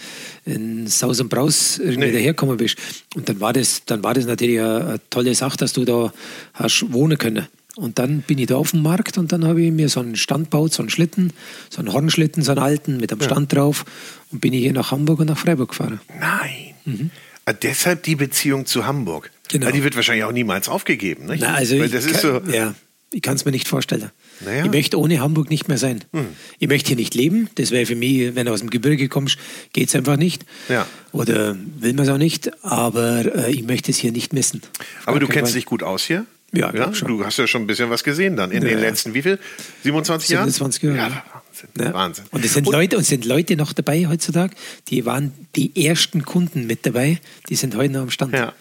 in Saus und Braus irgendwie nee. daherkommen bist. Und dann war das, dann war das natürlich eine, eine tolle Sache, dass du da hast wohnen können. Und dann bin ich da auf dem Markt und dann habe ich mir so einen Stand gebaut, so einen Schlitten, so einen Hornschlitten, so einen alten mit einem Stand ja. drauf und bin ich hier nach Hamburg und nach Freiburg gefahren. Nein. Mhm. Deshalb die Beziehung zu Hamburg. Genau. Weil die wird wahrscheinlich auch niemals aufgegeben. Nicht? Na, also Weil das ist kann, so ja, ich kann es mir nicht vorstellen. Naja. Ich möchte ohne Hamburg nicht mehr sein. Hm. Ich möchte hier nicht leben. Das wäre für mich, wenn du aus dem Gebirge kommst, geht es einfach nicht. Ja. Oder will man es auch nicht. Aber äh, ich möchte es hier nicht missen. Aber du kennst Fall. dich gut aus hier? Ja, ja? Du hast ja schon ein bisschen was gesehen dann in ja. den letzten, wie viel? 27 Jahren? 27 Jahre. Ja, Wahnsinn. Ja. Wahnsinn. Und es sind, und, Leute, und sind Leute noch dabei heutzutage, die waren die ersten Kunden mit dabei, die sind heute noch am Stand. Ja.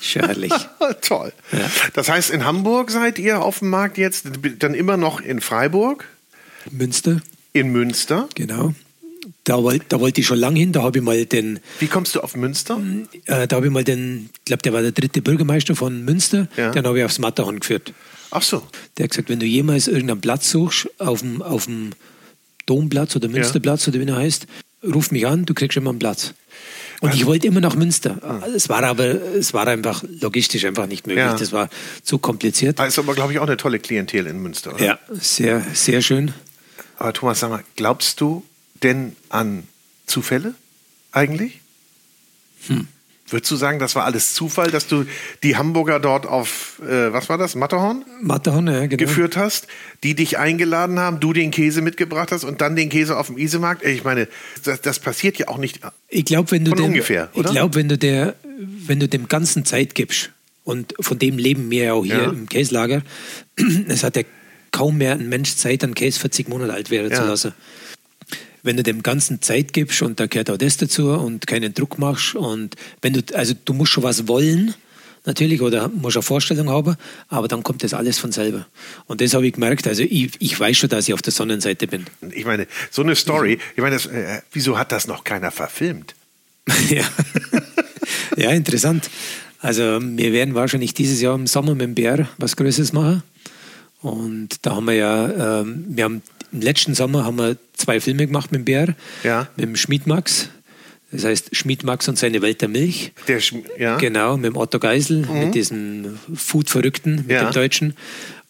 Schörlich. Toll. Ja. Das heißt, in Hamburg seid ihr auf dem Markt jetzt, dann immer noch in Freiburg? Münster. In Münster? Genau. Da wollte da wollt ich schon lange hin, da habe ich mal den. Wie kommst du auf Münster? Äh, da habe ich mal den, ich glaube, der war der dritte Bürgermeister von Münster, ja. den habe ich aufs Matterhorn geführt. Ach so. Der hat gesagt, wenn du jemals irgendeinen Platz suchst, auf dem, auf dem Domplatz oder Münsterplatz ja. oder wie er heißt, ruf mich an, du kriegst immer einen Platz. Und also, ich wollte immer nach Münster. Mhm. Es war aber, es war einfach logistisch einfach nicht möglich. Ja. Das war zu kompliziert. ist aber, glaube ich, auch eine tolle Klientel in Münster, oder? Ja, sehr, sehr schön. Aber Thomas, sag mal, glaubst du denn an Zufälle eigentlich? Hm. Würdest du sagen, das war alles Zufall, dass du die Hamburger dort auf, äh, was war das, Matterhorn? Matterhorn, ja, genau. Geführt hast, die dich eingeladen haben, du den Käse mitgebracht hast und dann den Käse auf dem Isemarkt? Ich meine, das, das passiert ja auch nicht ich glaub, wenn du von dem, ungefähr, oder? Ich glaube, wenn, du der, wenn du dem Ganzen Zeit gibst, und von dem leben wir ja auch hier ja. im Käslager, es hat ja kaum mehr ein Mensch Zeit, einen Käse 40 Monate alt werden ja. zu lassen wenn du dem Ganzen Zeit gibst und da gehört auch das dazu und keinen Druck machst und wenn du, also du musst schon was wollen, natürlich, oder musst eine Vorstellung haben, aber dann kommt das alles von selber. Und das habe ich gemerkt, also ich, ich weiß schon, dass ich auf der Sonnenseite bin. Ich meine, so eine Story, ich meine, das, äh, wieso hat das noch keiner verfilmt? ja. ja, interessant. Also wir werden wahrscheinlich dieses Jahr im Sommer mit dem Bär was Größeres machen. Und da haben wir ja, ähm, wir haben im letzten Sommer haben wir zwei Filme gemacht mit dem Bär, Ja. mit dem Schmiedmax. Das heißt Schmiedmax und seine Welt der Milch. Der Schm- ja. Genau, mit dem Otto Geisel, mit diesem Food-Verrückten, mit Ja. dem Deutschen.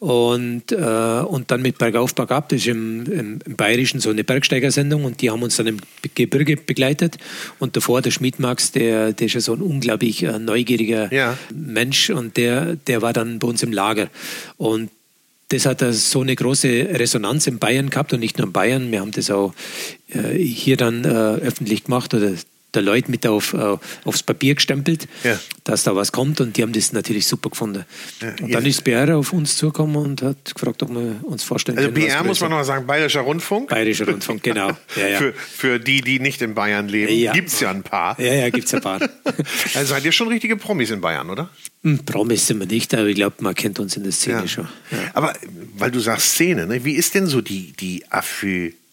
Und, äh, und dann mit Bergauf, Bergab, das ist im, im, im Bayerischen so eine Bergsteigersendung und die haben uns dann im Gebirge begleitet. Und davor der Schmiedmax, der, der ist ja so ein unglaublich äh, neugieriger Ja. Mensch und der, der war dann bei uns im Lager. Und das hat so eine große Resonanz in Bayern gehabt und nicht nur in Bayern. Wir haben das auch äh, hier dann äh, öffentlich gemacht oder der Leute mit auf, äh, aufs Papier gestempelt, Ja. dass da was kommt und die haben das natürlich super gefunden. Ja, und dann ist BR auf uns zugekommen und hat gefragt, ob wir uns vorstellen Also können. was BR muss man noch sagen, Bayerischer Rundfunk. Bayerischer Rundfunk, genau. Ja. Für, für die, die nicht in Bayern leben, Ja. gibt es ja ein paar. ja, ja, gibt es ein paar. Also seid ihr schon richtige Promis in Bayern, oder? Hm, Promis sind wir nicht, aber ich glaube, man kennt uns in der Szene schon. Aber weil du sagst Szene, ne? wie ist denn so die, die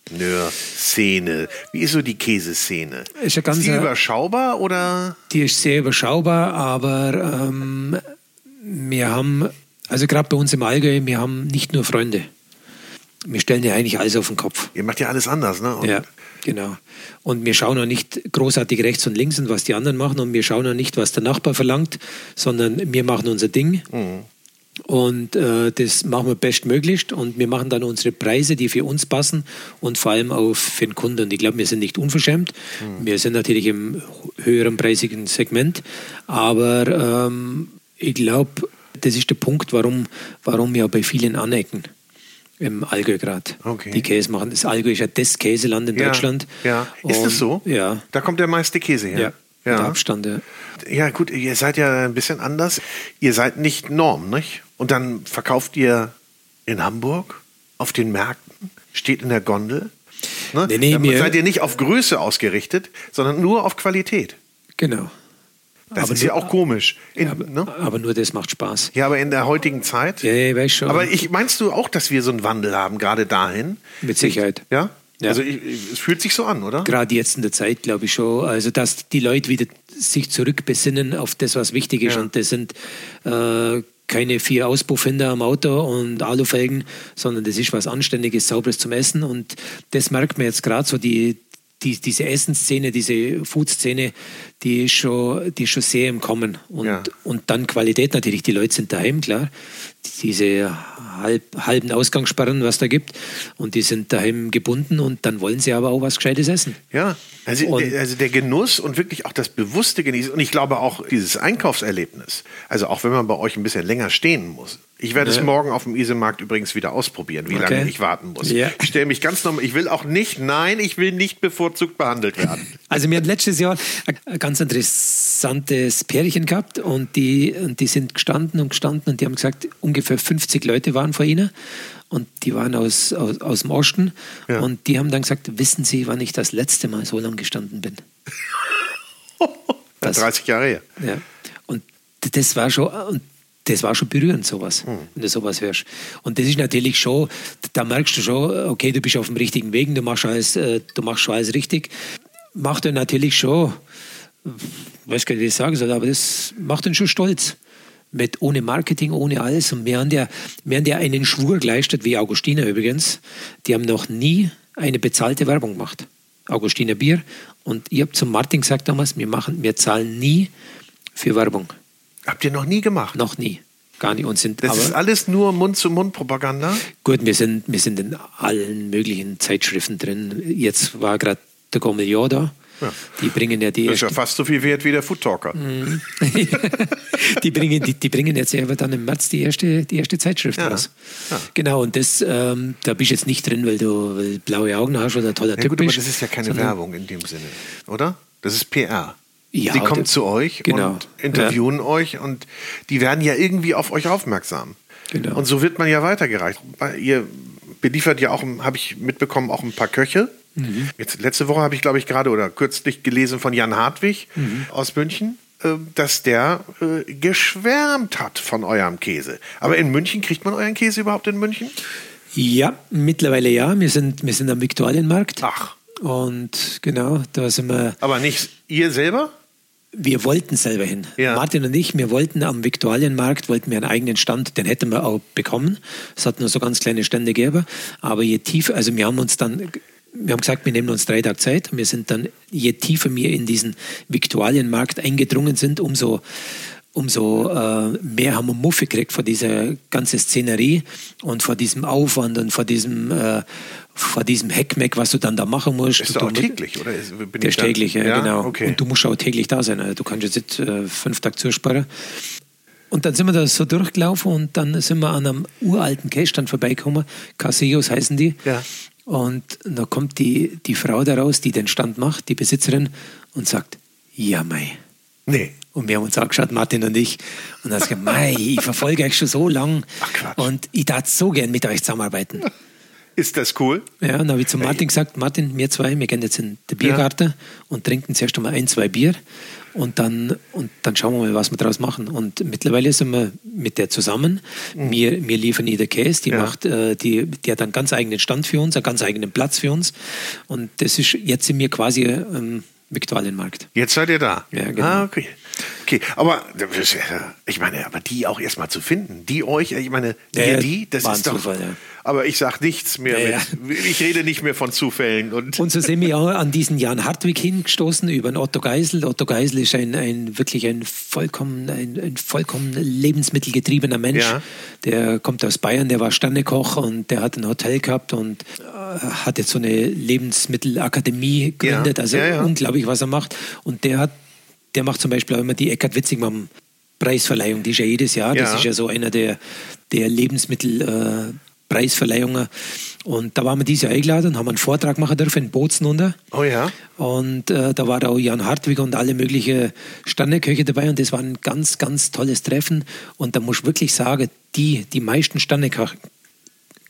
Affineur-Szene? Wie ist so die Käseszene? Ist ja ganz ist die ein- überschaubar oder? Die ist sehr überschaubar, aber ähm, wir haben, also gerade bei uns im Allgäu, wir haben nicht nur Freunde. Wir stellen ja eigentlich alles auf den Kopf. Ihr macht ja alles anders, ne? Und Ja, genau. Und wir schauen auch nicht großartig rechts und links und was die anderen machen und wir schauen auch nicht, was der Nachbar verlangt, sondern wir machen unser Ding. Und äh, das machen wir bestmöglichst und wir machen dann unsere Preise, die für uns passen und vor allem auch für den Kunden. Und ich glaube, wir sind nicht unverschämt. Wir sind natürlich im höheren preisigen Segment, aber ähm, ich glaube, das ist der Punkt, warum, warum wir auch bei vielen anecken. Im Allgäu gerade. Okay. Die Käse machen. Das Allgäu ist ja das Käseland in Ja, Deutschland. Ja. Ist Und- es so? Ja. Da kommt der meiste Käse her. Ja. Mit Ja. Abstand, ja. Ja, gut, ihr seid ja ein bisschen anders. Ihr seid nicht Norm, nicht? Und dann verkauft ihr in Hamburg auf den Märkten, steht in der Gondel. Ne? Nee, nee, Dann mir- seid ihr nicht auf Größe ausgerichtet, sondern nur auf Qualität. Genau. Das Aber ist ja nur- auch komisch. In, aber, ne? aber nur das macht Spaß. Ja, aber in der heutigen Zeit. Ja, ja, weiß schon. Aber ich, meinst du auch, dass wir so einen Wandel haben, gerade dahin? Mit Sicherheit. Ja? Ja. Also ich, ich- es fühlt sich so an, oder? Gerade jetzt in der Zeit, glaube ich schon. Also, dass die Leute wieder sich zurückbesinnen auf das, was wichtig ist. Ja. Und das sind äh, keine vier Auspuffhinder am Auto und Alufelgen, sondern das ist was Anständiges, Sauberes zum Essen. Und das merkt man jetzt gerade so, die, die, diese Essensszene, diese Food-Szene, die, ist schon, die ist schon sehr im Kommen. Und, Ja. und dann Qualität natürlich. Die Leute sind daheim, klar. Diese halb, halben Ausgangssperren, was da gibt. Und die sind daheim gebunden und dann wollen sie aber auch was Gescheites essen. Ja, also, Und- der, also der Genuss und wirklich auch das bewusste Genießen. Und ich glaube auch dieses Einkaufserlebnis. Also auch wenn man bei euch ein bisschen länger stehen muss. Ich werde es Ja. morgen auf dem Isemarkt übrigens wieder ausprobieren, wie Okay. lange ich warten muss. Ja. Ich stelle mich ganz normal, ich will auch nicht, nein, ich will nicht bevorzugt behandelt werden. Also wir hatten letztes Jahr ein ganz interessantes Pärchen gehabt und die, und die sind gestanden und gestanden und die haben gesagt, ungefähr 50 Leute waren vor ihnen und die waren aus, aus, aus dem Osten Ja. und die haben dann gesagt, wissen Sie, wann ich das letzte Mal so lange gestanden bin? Das- 30 Jahre her. Ja. Und das war schon, und das war schon berührend, sowas, Hm. wenn du sowas hörst. Und das ist natürlich schon, da merkst du schon, okay, du bist auf dem richtigen Weg, du machst alles, äh, du machst schon alles richtig. Macht dir natürlich schon, ich weiß gar nicht, wie ich sagen soll, aber das macht ihn schon stolz. Mit, ohne Marketing, ohne alles. Und wir haben ja, wir haben ja einen Schwur geleistet, wie Augustiner übrigens. Die haben noch nie eine bezahlte Werbung gemacht. Augustiner Bier. Und ich habe zum Martin gesagt damals, wir, machen, wir zahlen nie für Werbung. Habt ihr noch nie gemacht? Noch nie. Gar nicht. Und sind, Das aber ist alles nur Mund-zu-Mund-Propaganda? gut, wir sind, wir sind in allen möglichen Zeitschriften drin. Jetzt war gerade der Gourmillon da. Ja. Die bringen ja die Das ist ja fast so viel wert wie der Food Talker. Die, bringen, die, die bringen jetzt ja dann im März die erste, die erste Zeitschrift Ja. raus. Ja. Genau, und das, ähm, da bist du jetzt nicht drin, weil du weil blaue Augen hast oder toller Ja Typ gut, aber bist. das ist ja keine Werbung in dem Sinne, oder? Das ist PR. Ja, die kommen zu euch genau. und interviewen euch und die werden ja irgendwie auf euch aufmerksam. Genau. Und so wird man ja weitergereicht. Ihr beliefert ja auch, habe ich mitbekommen, auch ein paar Köche. Mhm. Jetzt, letzte Woche habe ich, glaube ich, gerade oder kürzlich gelesen von Jan Hartwig Mhm. aus München, äh, dass der äh, geschwärmt hat von eurem Käse. Aber in München, kriegt man euren Käse überhaupt in München? Ja, mittlerweile ja. Wir sind, wir sind am Viktualienmarkt. Ach. Und genau, da sind wir. Aber nicht ihr selber? wir wollten selber hin. Ja. Martin und ich, wir wollten am Viktualienmarkt, wollten wir einen eigenen Stand, den hätten wir auch bekommen. Es hat nur so ganz kleine Stände gegeben. Aber je tiefer, also wir haben uns dann, wir haben gesagt, wir nehmen uns drei Tage Zeit. Wir sind dann, je tiefer wir in diesen Viktualienmarkt eingedrungen sind, umso umso äh, mehr haben wir Muffe gekriegt vor dieser ganzen Szenerie und vor diesem Aufwand und vor diesem, äh, vor diesem Heckmeck, was du dann da machen musst. Ist du, auch täglich, oder? Bin der ist täglich, ja, genau. Okay. Und du musst auch täglich da sein. Also du kannst jetzt nicht äh, fünf Tage zusperren. Und dann sind wir da so durchgelaufen und dann sind wir an einem uralten Käststand vorbeigekommen. Casillos heißen die. Ja. Und da kommt die, die Frau daraus, die den Stand macht, die Besitzerin, und sagt, ja, mei. Nee. Und wir haben uns angeschaut, Martin und ich, und dann gesagt, mei, ich verfolge euch schon so lang Ach, und ich darf so gern mit euch zusammenarbeiten. Ist das cool? Ja, dann habe ich zu Martin gesagt, Martin, wir zwei, wir gehen jetzt in den Biergarten ja. und trinken zuerst einmal ein, zwei Bier und dann, und dann schauen wir mal, was wir daraus machen. Und mittlerweile sind wir mit der zusammen. Mhm. Wir, wir liefern ihr Käse, die ja. macht, äh, die, die hat einen ganz eigenen Stand für uns, einen ganz eigenen Platz für uns. Und das ist, jetzt sind wir quasi ähm, Viktualienmarkt. Jetzt seid ihr da? Ja, genau. Ah, okay. Okay, aber ich meine, aber die auch erstmal zu finden, die euch, ich meine, ja, die, das ist doch. Zufall, ja. Aber ich sage nichts mehr. Ja, mit, ich rede nicht mehr von Zufällen. Und, und so sind wir auch an diesen Jan Hartwig hingestoßen über den Otto Geisel. Otto Geisel ist ein, ein wirklich ein vollkommen, ein, ein vollkommen lebensmittelgetriebener Mensch. Der kommt aus Bayern, der war Sternekoch und der hat ein Hotel gehabt und äh, hat jetzt so eine Lebensmittelakademie gegründet. Also unglaublich, was er macht. Und der hat der macht zum Beispiel auch immer die Eckart Witzigmann Preisverleihung, die ist ja jedes Jahr. Ja. Das ist ja so einer der, der Lebensmittelpreisverleihungen. Äh, und da waren wir dieses Jahr eingeladen und haben einen Vortrag machen dürfen in Bozen unter. Oh ja. Und äh, da war auch Jan Hartwig und alle möglichen Sterneköche dabei und das war ein ganz, ganz tolles Treffen. Und da muss ich wirklich sagen, die, die meisten Sterneköche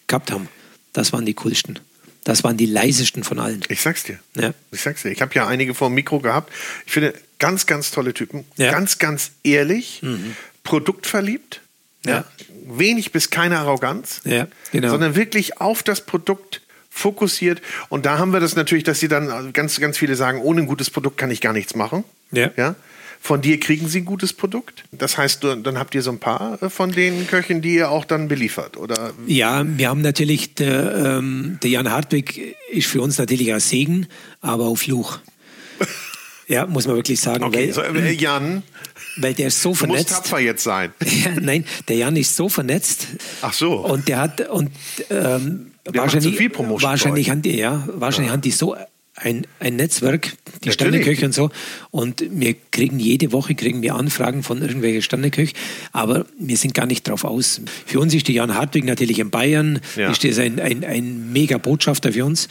gehabt haben, das waren die coolsten. Das waren die leisesten von allen. Ich sag's dir. Ja. Ich sag's dir. Ich habe ja einige vor dem Mikro gehabt. Ich finde, ganz, ganz tolle Typen. Ja. Ganz, ganz ehrlich. Mhm. Produktverliebt. Ja. ja. Wenig bis keine Arroganz. Ja, genau. Sondern wirklich auf das Produkt fokussiert. Und da haben wir das natürlich, dass sie dann ganz, ganz viele sagen, ohne ein gutes Produkt kann ich gar nichts machen. Ja. ja? Von dir kriegen sie ein gutes Produkt. Das heißt, dann habt ihr so ein paar äh, von den Köchen, die ihr auch dann beliefert, oder? Ja, wir haben natürlich, der, ähm, der Jan Hartwig ist für uns natürlich ein Segen, aber auch Fluch. Ja, muss man wirklich sagen. Okay, weil, so, äh, Jan, weil der ist so vernetzt. Muss tapfer jetzt sein. ja, nein, der Jan ist so vernetzt. Ach so. Und der hat und ähm, der wahrscheinlich, viel Promotion wahrscheinlich haben die ja wahrscheinlich ja. haben die so ein, ein Netzwerk, die Sterneköche und so. Und wir kriegen jede Woche kriegen wir Anfragen von irgendwelchen Sterneköchen, aber wir sind gar nicht drauf aus. Für uns ist die Jan Hartwig natürlich in Bayern, ja. ist das ein, ein, ein mega Botschafter für uns.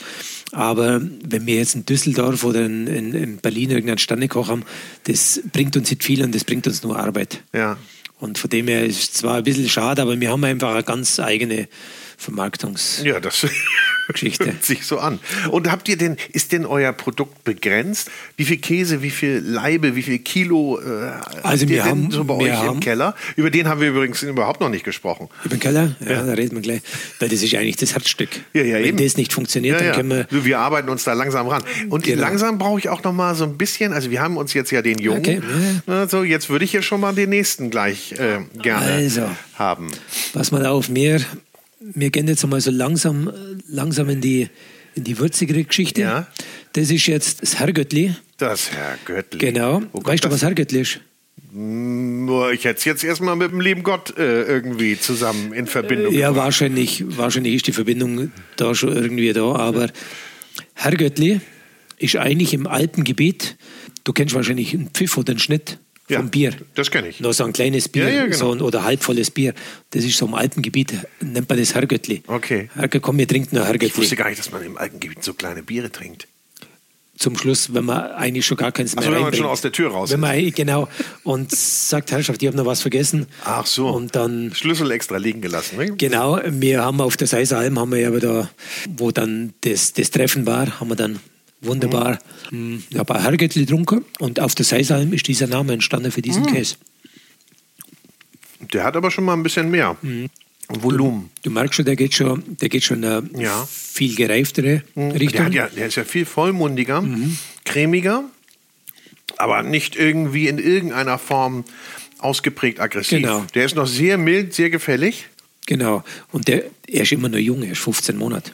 Aber wenn wir jetzt in Düsseldorf oder in, in, in Berlin irgendeinen Sternekoch haben, das bringt uns nicht viel und das bringt uns nur Arbeit. Ja. Und von dem her ist es zwar ein bisschen schade, aber wir haben einfach eine ganz eigene Vermarktungs. Ja, das hört sich so an. Und habt ihr denn, ist denn euer Produkt begrenzt? Wie viel Käse, wie viel Leibe, wie viel Kilo äh, also wir haben, so bei euch haben, im Keller? Über den haben wir übrigens überhaupt noch nicht gesprochen. Über den Keller? Ja, ja. da reden wir gleich. Weil das ist eigentlich das Herzstück. Ja, ja, Wenn eben. das nicht funktioniert, ja, dann können wir. Wir arbeiten uns da langsam ran. Und genau. langsam brauche ich auch noch mal so ein bisschen, also wir haben uns jetzt ja den Jungen. Okay. Also jetzt würde ich ja schon mal den nächsten gleich äh, gerne also, haben. Pass mal auf, mir wir gehen jetzt einmal so langsam, langsam in die, in die würzigere Geschichte. Ja. Das ist jetzt das Herrgöttli. Das Herrgöttli. Genau. weißt du, was Herrgöttli ist? Nur ich hätte es jetzt erstmal mit dem lieben Gott äh, irgendwie zusammen in Verbindung. Ja, wahrscheinlich, wahrscheinlich ist die Verbindung da schon irgendwie da, aber Herrgöttli ist eigentlich im Alpengebiet, du kennst wahrscheinlich einen Pfiff oder einen Schnitt ja, vom Bier. Das kenne ich. Noch so ein kleines Bier ja, ja, genau. so ein, oder halbvolles Bier. Das ist so im Alpengebiet, nennt man das Herrgöttli. Okay. Herrgö, komm, wir trinken noch Herrgöttli. Ich wusste gar nicht, dass man im Alpengebiet so kleine Biere trinkt. Zum Schluss, wenn man eigentlich schon gar keins mehr also, wenn man schon aus der Tür raus wenn man, Genau. Und sagt, Herrschaft, ich habe noch was vergessen. Ach so. Und dann... Schlüssel extra liegen gelassen. Ne? Genau. Wir haben auf der Seisalm, haben wir ja da, wo dann das, das Treffen war, haben wir dann wunderbar. Mhm. Ich habe ein Herrgöttli getrunken und auf der Seisalm ist dieser Name entstanden für diesen mhm. Käse. Der hat aber schon mal ein bisschen mehr. Mhm. Volumen. Du, du, merkst schon, der geht schon, der geht schon eine ja. viel gereiftere mhm. Richtung. Der, ja, der, ist ja viel vollmundiger, mhm. cremiger. aber nicht irgendwie in irgendeiner Form ausgeprägt aggressiv. Genau. Der ist noch sehr mild, sehr gefällig. Genau. Und der, er ist immer noch jung, er ist 15 Monate.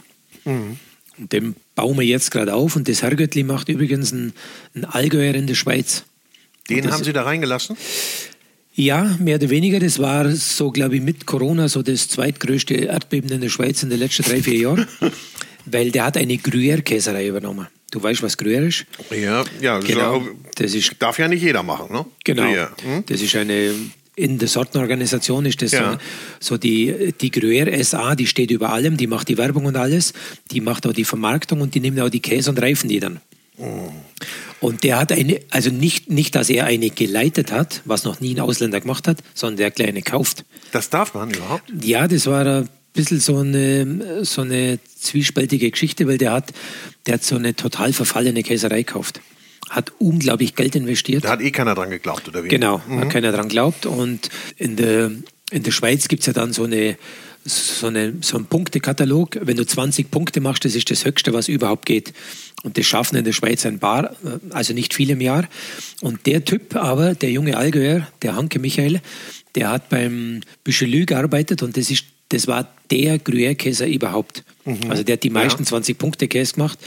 Und den bauen wir jetzt gerade auf. Und das Herrgöttli macht übrigens einen, einen Allgäuer in der Schweiz. Den haben Sie da reingelassen? Ja, mehr oder weniger. Das war so, glaube ich, mit Corona so das zweitgrößte Erdbeben in der Schweiz in den letzten drei, vier Jahren. weil der hat eine Gruyère-Käserei übernommen. Du weißt, was Gruyère ist? Ja, ja genau. So, das ist, darf ja nicht jeder machen, ne? Genau. Hm? Das ist eine in der Sortenorganisation ist das ja. so, so, die, die Gruyère SA, die steht über allem, die macht die Werbung und alles, die macht auch die Vermarktung und die nimmt auch die Käse und reifen die dann. Mm. Und der hat eine, also nicht, nicht, dass er eine geleitet hat, was noch nie ein Ausländer gemacht hat, sondern der kleine kauft. Das darf man überhaupt? Ja, das war ein bisschen so eine, so eine zwiespältige Geschichte, weil der hat, der hat so eine total verfallene Käserei gekauft hat unglaublich Geld investiert. Da hat eh keiner dran geglaubt, oder wie? Genau, mhm. hat keiner dran geglaubt. Und in der, in der Schweiz gibt es ja dann so, eine, so, eine, so einen Punktekatalog. Wenn du 20 Punkte machst, das ist das Höchste, was überhaupt geht. Und das schaffen in der Schweiz ein paar, also nicht viele im Jahr. Und der Typ aber, der junge Allgäuer, der Hanke Michael, der hat beim Büchelü gearbeitet und das ist das war der Gruyère-Käse überhaupt. Mhm. Also der hat die meisten ja. 20 Punkte Käse gemacht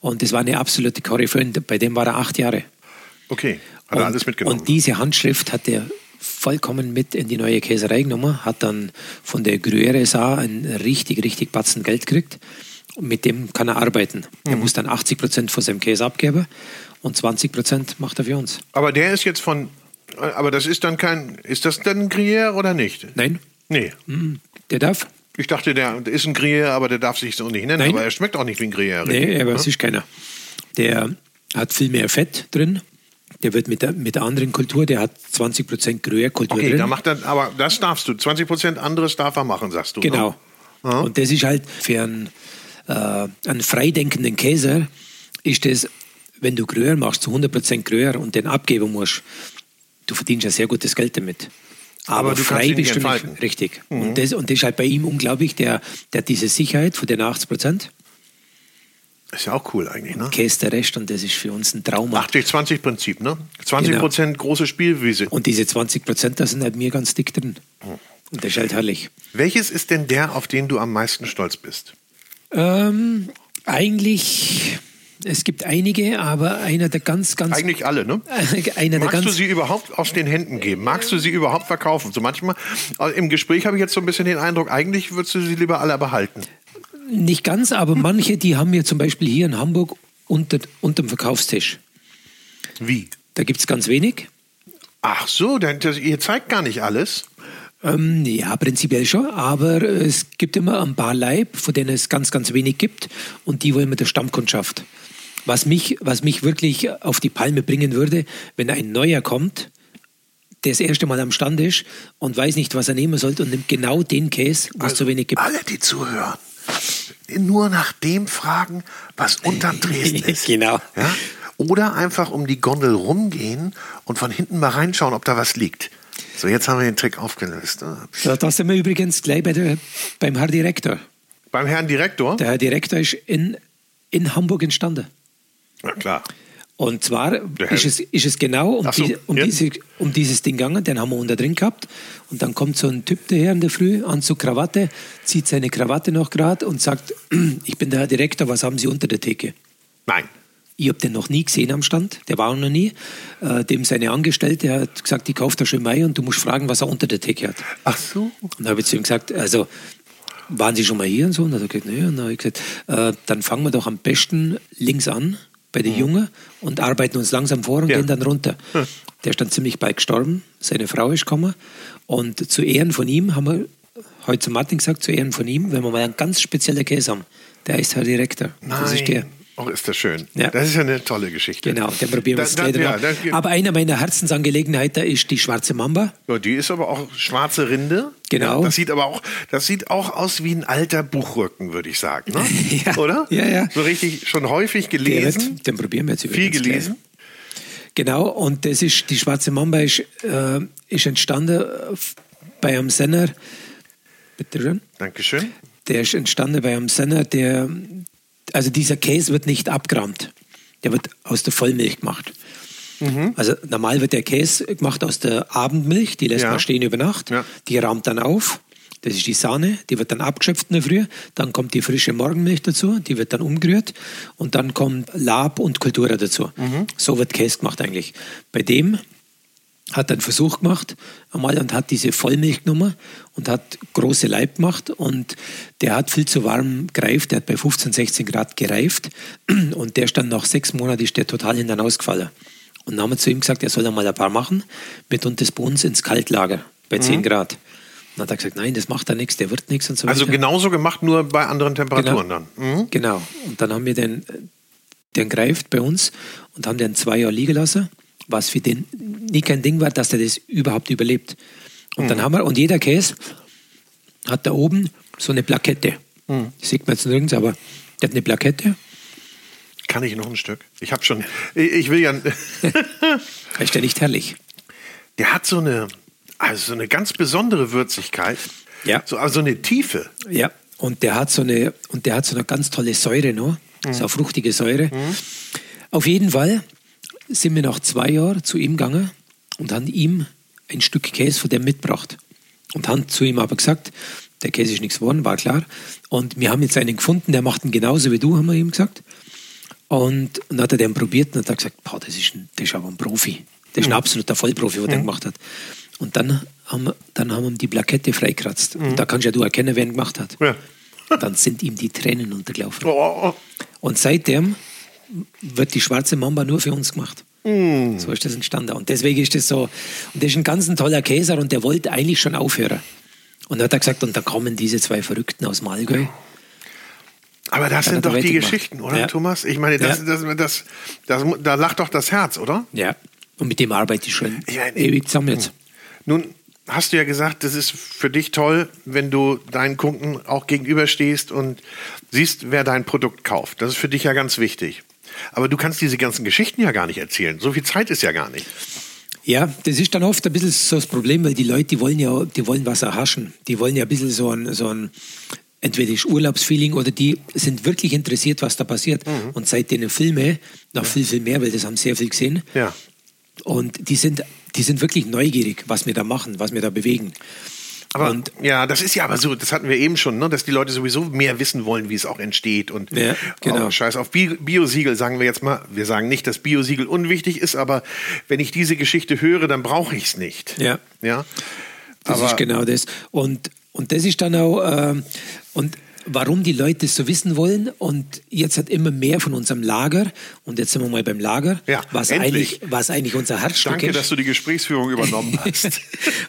und das war eine absolute Koryphäe. Bei dem war er acht Jahre. Okay, hat er alles mitgenommen. Und diese Handschrift hat er vollkommen mit in die neue Käserei genommen, hat dann von der Gruyère SA ein richtig, richtig batzen Geld gekriegt. Und mit dem kann er arbeiten. Mhm. Er muss dann 80 Prozent von seinem Käse abgeben und 20 Prozent macht er für uns. Aber der ist jetzt von, aber das ist dann kein, ist das dann Gruyère oder nicht? Nein. Nee. Mhm. Der darf? Ich dachte, der ist ein Gruyère, aber der darf sich so nicht nennen. Nein. Aber er schmeckt auch nicht wie ein Gruyère. Nee, aber es ist keiner. Der hat viel mehr Fett drin. Der wird mit der, mit der anderen Kultur, der hat 20% Gruyère-Kultur okay, drin. Da macht er, aber das darfst du. 20% anderes darf er machen, sagst du. Ne? Genau. Ne? Und das ist halt für einen, äh, einen freidenkenden Käse, ist das, wenn du Gruyère machst, zu 100% Gruyère und den abgeben musst, du verdienst ja sehr gutes Geld damit. Aber, aber frei bist du nicht. Richtig. Mhm. Und, das, und das ist halt bei ihm unglaublich, der, der hat diese Sicherheit von den 80 Prozent. Ist ja auch cool eigentlich, ne? Käse der Rest und das ist für uns ein Traum. 80-20-Prinzip, ne? 20 Prozent genau. große Spielwiese. Und diese 20 Prozent, da sind halt mir ganz dick drin. Mhm. Und das ist halt herrlich. Welches ist denn der, auf den du am meisten stolz bist? Ähm, eigentlich es gibt einige, aber einer der ganz, ganz. Eigentlich alle, ne? einer Magst der du sie überhaupt aus den Händen geben? Magst du sie überhaupt verkaufen? So manchmal, äh, im Gespräch habe ich jetzt so ein bisschen den Eindruck, eigentlich würdest du sie lieber alle behalten. Nicht ganz, aber manche, die haben wir zum Beispiel hier in Hamburg unter, dem Verkaufstisch. Wie? Da gibt es ganz wenig. Ach so, denn das, ihr zeigt gar nicht alles. Ähm, ja, prinzipiell schon, aber es gibt immer ein paar Leib, von denen es ganz, ganz wenig gibt und die wollen mit der Stammkundschaft. Was mich, was mich wirklich auf die Palme bringen würde, wenn ein neuer kommt, der das erste Mal am Stand ist und weiß nicht, was er nehmen sollte und nimmt genau den Käse, was also zu wenig gibt. Alle, die zuhören, nur nach dem fragen, was unterm Dresden ist. genau. Ja? Oder einfach um die Gondel rumgehen und von hinten mal reinschauen, ob da was liegt. So, jetzt haben wir den Trick aufgelöst. Ne? Ja, da sind wir übrigens gleich bei der, beim Herrn Direktor. Beim Herrn Direktor? Der Herr Direktor ist in, in Hamburg entstanden. Na klar. Und zwar ist es, ist es genau um, so, die, um, diese, um, dieses Ding gegangen, den haben wir unter drin gehabt. Und dann kommt so ein Typ daher in der Früh, Anzug, Krawatte, zieht seine Krawatte noch gerade und sagt, ich bin der Herr Direktor, was haben Sie unter der Theke? Nein. Ich habe den noch nie gesehen am Stand, der war noch nie. Äh, dem seine Angestellte hat gesagt, die kauft er schon Mai und du musst fragen, was er unter der Theke hat. Ach so. Und dann habe ich zu ihm gesagt, also waren Sie schon mal hier und so? Und dann hat er gesagt, nee. Und dann habe ich gesagt, äh, dann fangen wir doch am besten links an bei den mhm. Jungen und arbeiten uns langsam vor und ja. gehen dann runter. Ja. Der ist dann ziemlich bald gestorben, seine Frau ist gekommen und zu Ehren von ihm haben wir heute zu Martin gesagt, zu Ehren von ihm, wenn wir mal einen ganz speziellen Käse haben, der ist Herr Direktor. Nein. Das ist der. Oh, ist das schön. Ja. Das ist ja eine tolle Geschichte. Genau, den probieren wir da, da, ja, Aber eine meiner Herzensangelegenheiten ist die schwarze Mamba. Ja, die ist aber auch schwarze Rinde. Genau. Ja, das sieht aber auch, das sieht auch aus wie ein alter Buchrücken, würde ich sagen. Ne? ja. Oder? Ja, ja. So richtig, schon häufig gelesen. Wird, den probieren wir jetzt Viel gelesen. Gleich. Genau, und das ist, die schwarze Mamba ist, äh, ist entstanden bei einem Senner. Bitte schön. Dankeschön. Der ist entstanden bei einem Senner, der also dieser Käse wird nicht abgerammt. Der wird aus der Vollmilch gemacht. Mhm. Also normal wird der Käse gemacht aus der Abendmilch, die lässt ja. man stehen über Nacht, ja. die rahmt dann auf. Das ist die Sahne, die wird dann abgeschöpft in der Früh. Dann kommt die frische Morgenmilch dazu, die wird dann umgerührt. Und dann kommt Lab und Kultura dazu. Mhm. So wird Käse gemacht eigentlich. Bei dem hat einen Versuch gemacht einmal und hat diese Vollmilch genommen und hat große Leib gemacht und der hat viel zu warm gereift, der hat bei 15, 16 Grad gereift und der stand nach sechs Monaten, ist der total hinten ausgefallen. Und dann haben wir zu ihm gesagt, er soll einmal ein paar machen, mit und das bei uns ins Kaltlager bei 10 mhm. Grad. dann hat er gesagt, nein, das macht da nichts, der wird nichts und so Also weiter. genauso gemacht, nur bei anderen Temperaturen genau. dann. Mhm. Genau. Und dann haben wir den, den greift bei uns und haben den zwei Jahre liegen lassen was für den nie kein Ding war, dass er das überhaupt überlebt. Und mhm. dann haben wir, und jeder Käse hat da oben so eine Plakette. Mhm. Sieht man jetzt nirgends, aber der hat eine Plakette. Kann ich noch ein Stück? Ich habe schon, ich will ja. ist der nicht herrlich? Der hat so eine, also so eine ganz besondere Würzigkeit. Ja. So, also eine Tiefe. Ja. Und der hat so eine, und der hat so eine ganz tolle Säure noch. Mhm. So eine fruchtige Säure. Mhm. Auf jeden Fall sind wir nach zwei Jahren zu ihm gegangen und haben ihm ein Stück Käse von dem mitgebracht. Und haben zu ihm aber gesagt, der Käse ist nichts geworden, war klar. Und wir haben jetzt einen gefunden, der macht ihn genauso wie du, haben wir ihm gesagt. Und, dann hat er den probiert und hat gesagt, boah, das, ist ein, das ist aber ein Profi. Das ist ein mhm. absoluter Vollprofi, was mhm. der gemacht hat. Und dann haben, wir, dann haben wir ihm die Plakette freikratzt. Mhm. Und da kannst ja du erkennen, wer ihn gemacht hat. Ja. dann sind ihm die Tränen untergelaufen. Oh. Und seitdem wird die schwarze Mamba nur für uns gemacht. Mm. So ist das entstanden. Und deswegen ist das so, und das ist ein ganz ein toller Käser und der wollte eigentlich schon aufhören. Und dann hat er gesagt, und da kommen diese zwei Verrückten aus Malgäu. Aber das sind doch die Geschichten, oder ja. Thomas? Ich meine, das, ja. das, das, da lacht doch das Herz, oder? Ja, und mit dem arbeite ich schon ja, ewig zusammen jetzt. Nun hast du ja gesagt, das ist für dich toll, wenn du deinen Kunden auch gegenüberstehst und siehst, wer dein Produkt kauft. Das ist für dich ja ganz wichtig. Aber du kannst diese ganzen Geschichten ja gar nicht erzählen. So viel Zeit ist ja gar nicht. Ja, das ist dann oft ein bisschen so das Problem, weil die Leute, die wollen ja, die wollen was erhaschen. Die wollen ja ein bisschen so ein, so ein entweder ist Urlaubsfeeling oder die sind wirklich interessiert, was da passiert. Mhm. Und seit denen Filme, noch viel, viel mehr, weil das haben sehr viel gesehen. Ja. Und die sind, die sind wirklich neugierig, was wir da machen, was wir da bewegen. Aber und, ja, das ist ja aber so, das hatten wir eben schon, ne, dass die Leute sowieso mehr wissen wollen, wie es auch entsteht. Und ja, genau. Oh, scheiß auf Biosiegel, sagen wir jetzt mal. Wir sagen nicht, dass Biosiegel unwichtig ist, aber wenn ich diese Geschichte höre, dann brauche ich es nicht. Ja. ja? Das aber, ist genau das. Und, und das ist dann auch, äh, und warum die Leute es so wissen wollen. Und jetzt hat immer mehr von unserem Lager, und jetzt sind wir mal beim Lager, ja, was, eigentlich, was eigentlich unser Herzstück Danke, ist. dass du die Gesprächsführung übernommen hast.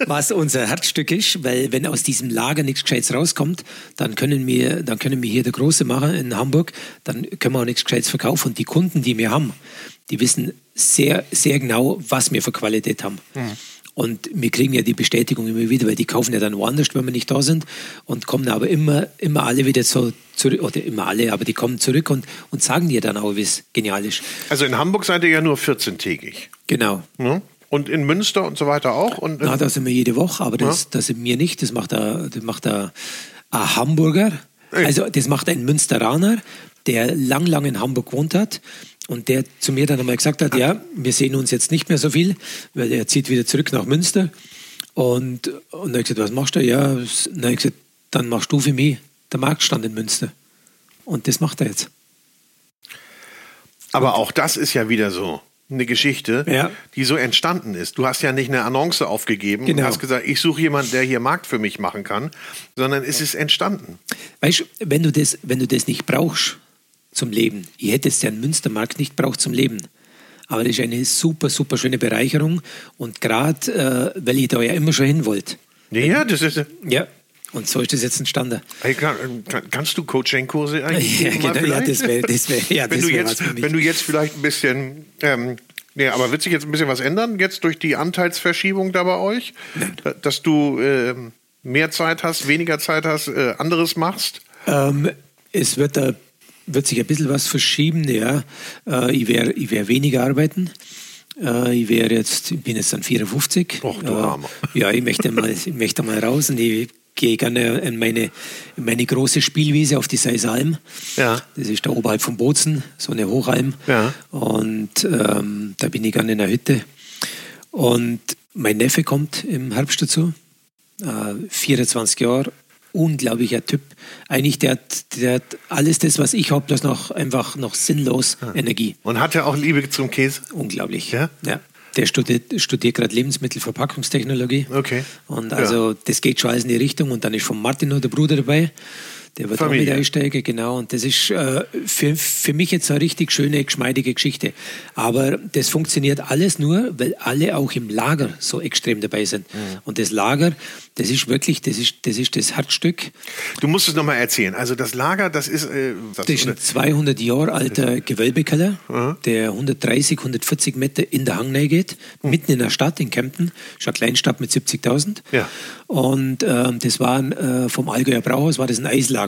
was unser Herzstück ist, weil wenn aus diesem Lager nichts Gescheites rauskommt, dann können wir, dann können wir hier der Große machen in Hamburg, dann können wir auch nichts Gescheites verkaufen. Und die Kunden, die wir haben, die wissen sehr, sehr genau, was wir für Qualität haben. Mhm. Und wir kriegen ja die Bestätigung immer wieder, weil die kaufen ja dann woanders, wenn wir nicht da sind und kommen aber immer, immer alle wieder so zurück, oder immer alle, aber die kommen zurück und, und sagen dir dann auch, wie es genial ist. Also in Hamburg seid ihr ja nur 14-tägig. Genau. Ja? Und in Münster und so weiter auch? Und Na, da sind wir jede Woche, aber das, ja? das sind wir nicht. Das macht ein, das macht ein, ein Hamburger. Also das macht ein Münsteraner, der lang, lang in Hamburg gewohnt hat und der zu mir dann einmal gesagt hat, ja, wir sehen uns jetzt nicht mehr so viel, weil er zieht wieder zurück nach Münster. Und, und dann habe ich gesagt, was machst du? Ja, dann habe ich gesagt, dann machst du für mich den Marktstand in Münster. Und das macht er jetzt. Aber auch das ist ja wieder so eine Geschichte, ja. die so entstanden ist. Du hast ja nicht eine Annonce aufgegeben genau. und hast gesagt, ich suche jemanden, der hier Markt für mich machen kann, sondern es ist entstanden. Weißt du, wenn du das, wenn du das nicht brauchst, zum Leben. Ich hätte jetzt den Münstermarkt nicht braucht zum Leben. Aber das ist eine super, super schöne Bereicherung. Und gerade, äh, weil ich da ja immer schon hin wollte. Ja, das ist. Ja, und so ist das jetzt entstanden. Hey, kann, kannst du Coaching-Kurse eigentlich ja, genau, ja, das wäre das wär, ja, wenn, das du jetzt, wenn du jetzt vielleicht ein bisschen. Ähm, Nee, aber wird sich jetzt ein bisschen was ändern, jetzt durch die Anteilsverschiebung da bei euch? Nein. Dass du äh, mehr Zeit hast, weniger Zeit hast, äh, anderes machst? Ähm, es wird da wird sich ein bisschen was verschieben. Ja. Äh, ich werde ich wär weniger arbeiten. Äh, ich wäre jetzt, ich bin jetzt dann 54. Och, du Armer. Ja, ich möchte mal, ich möchte mal raus und ich gehe gerne in meine, in meine große Spielwiese auf die Seisalm. Ja. Das ist da oberhalb von Bozen, so eine Hochalm. Ja. Und ähm, da bin ich gerne in der Hütte. Und mein Neffe kommt im Herbst dazu, äh, 24 Jahre, unglaublicher Typ. Eigentlich, der hat, der hat alles das, was ich habe, bloß noch einfach noch sinnlos Ah. Energie. Und hat er auch Liebe zum Käse? Unglaublich. Ja? ja. Der studiert, studiert gerade Lebensmittelverpackungstechnologie. Okay. Und also das geht schon alles in die Richtung. Und dann ist von Martin noch der Bruder dabei. Der wird Familie. auch mit einsteigen, genau. Und das ist äh, für, für mich jetzt eine richtig schöne, geschmeidige Geschichte. Aber das funktioniert alles nur, weil alle auch im Lager so extrem dabei sind. Mhm. Und das Lager, das ist wirklich, das ist das, ist das Herzstück. Du musst es nochmal erzählen. Also das Lager, das ist... Äh, das, Das ist ein 200 Jahre alter Gewölbekeller, der 130, 140 Meter in der Hangnei geht, mitten in der Stadt, in Kempten. Ist eine Kleinstadt mit 70.000. Ja. Und ähm, das war äh, vom Allgäuer Brauhaus, war das ein Eislager.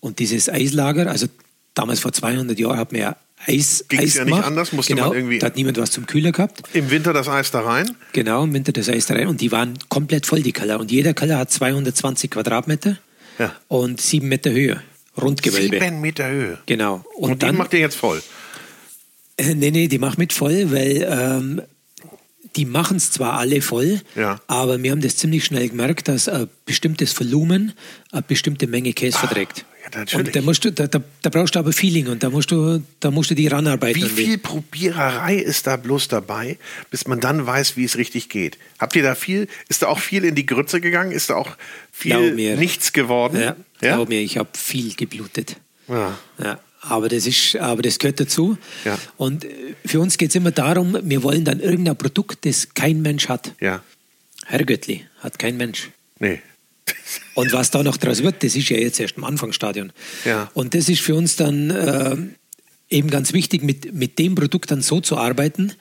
Und dieses Eislager, also damals vor 200 Jahren hat man ja Eis, Ging's Eis ja nicht gemacht. anders, musste genau, man irgendwie- Da hat niemand was zum Kühler gehabt. Im Winter das Eis da rein. Genau, im Winter das Eis da rein. Und die waren komplett voll, die Keller. Und jeder Keller hat 220 Quadratmeter Ja. und sieben Meter Höhe. Rundgewölbe. Sieben Meter Höhe. Genau. Und, Und, dann macht ihr jetzt voll. Äh, Nee, nee, die macht mit voll, weil ähm, die machen es zwar alle voll, Ja. aber wir haben das ziemlich schnell gemerkt, dass ein bestimmtes Volumen eine bestimmte Menge Käse verträgt. Ah, ja, natürlich. Und da, musst du, da, da, da brauchst du aber Feeling und da musst du, da musst du die ranarbeiten. Wie viel Probiererei ist da bloß dabei, bis man dann weiß, wie es richtig geht? Habt ihr da viel, ist da auch viel in die Grütze gegangen? Ist da auch viel mir. nichts geworden? Ja, ja? glaub mir, ich habe viel geblutet. Ja. Ja, aber das ist, aber das gehört dazu. Ja. Und äh, für uns geht es immer darum, wir wollen dann irgendein Produkt, das kein Mensch hat. ja. Herr Göttli hat kein Mensch. Nee. Und was da noch draus wird, das ist ja jetzt erst im Anfangsstadion. Ja. Und das ist für uns dann äh, eben ganz wichtig, mit, mit dem Produkt dann so zu arbeiten,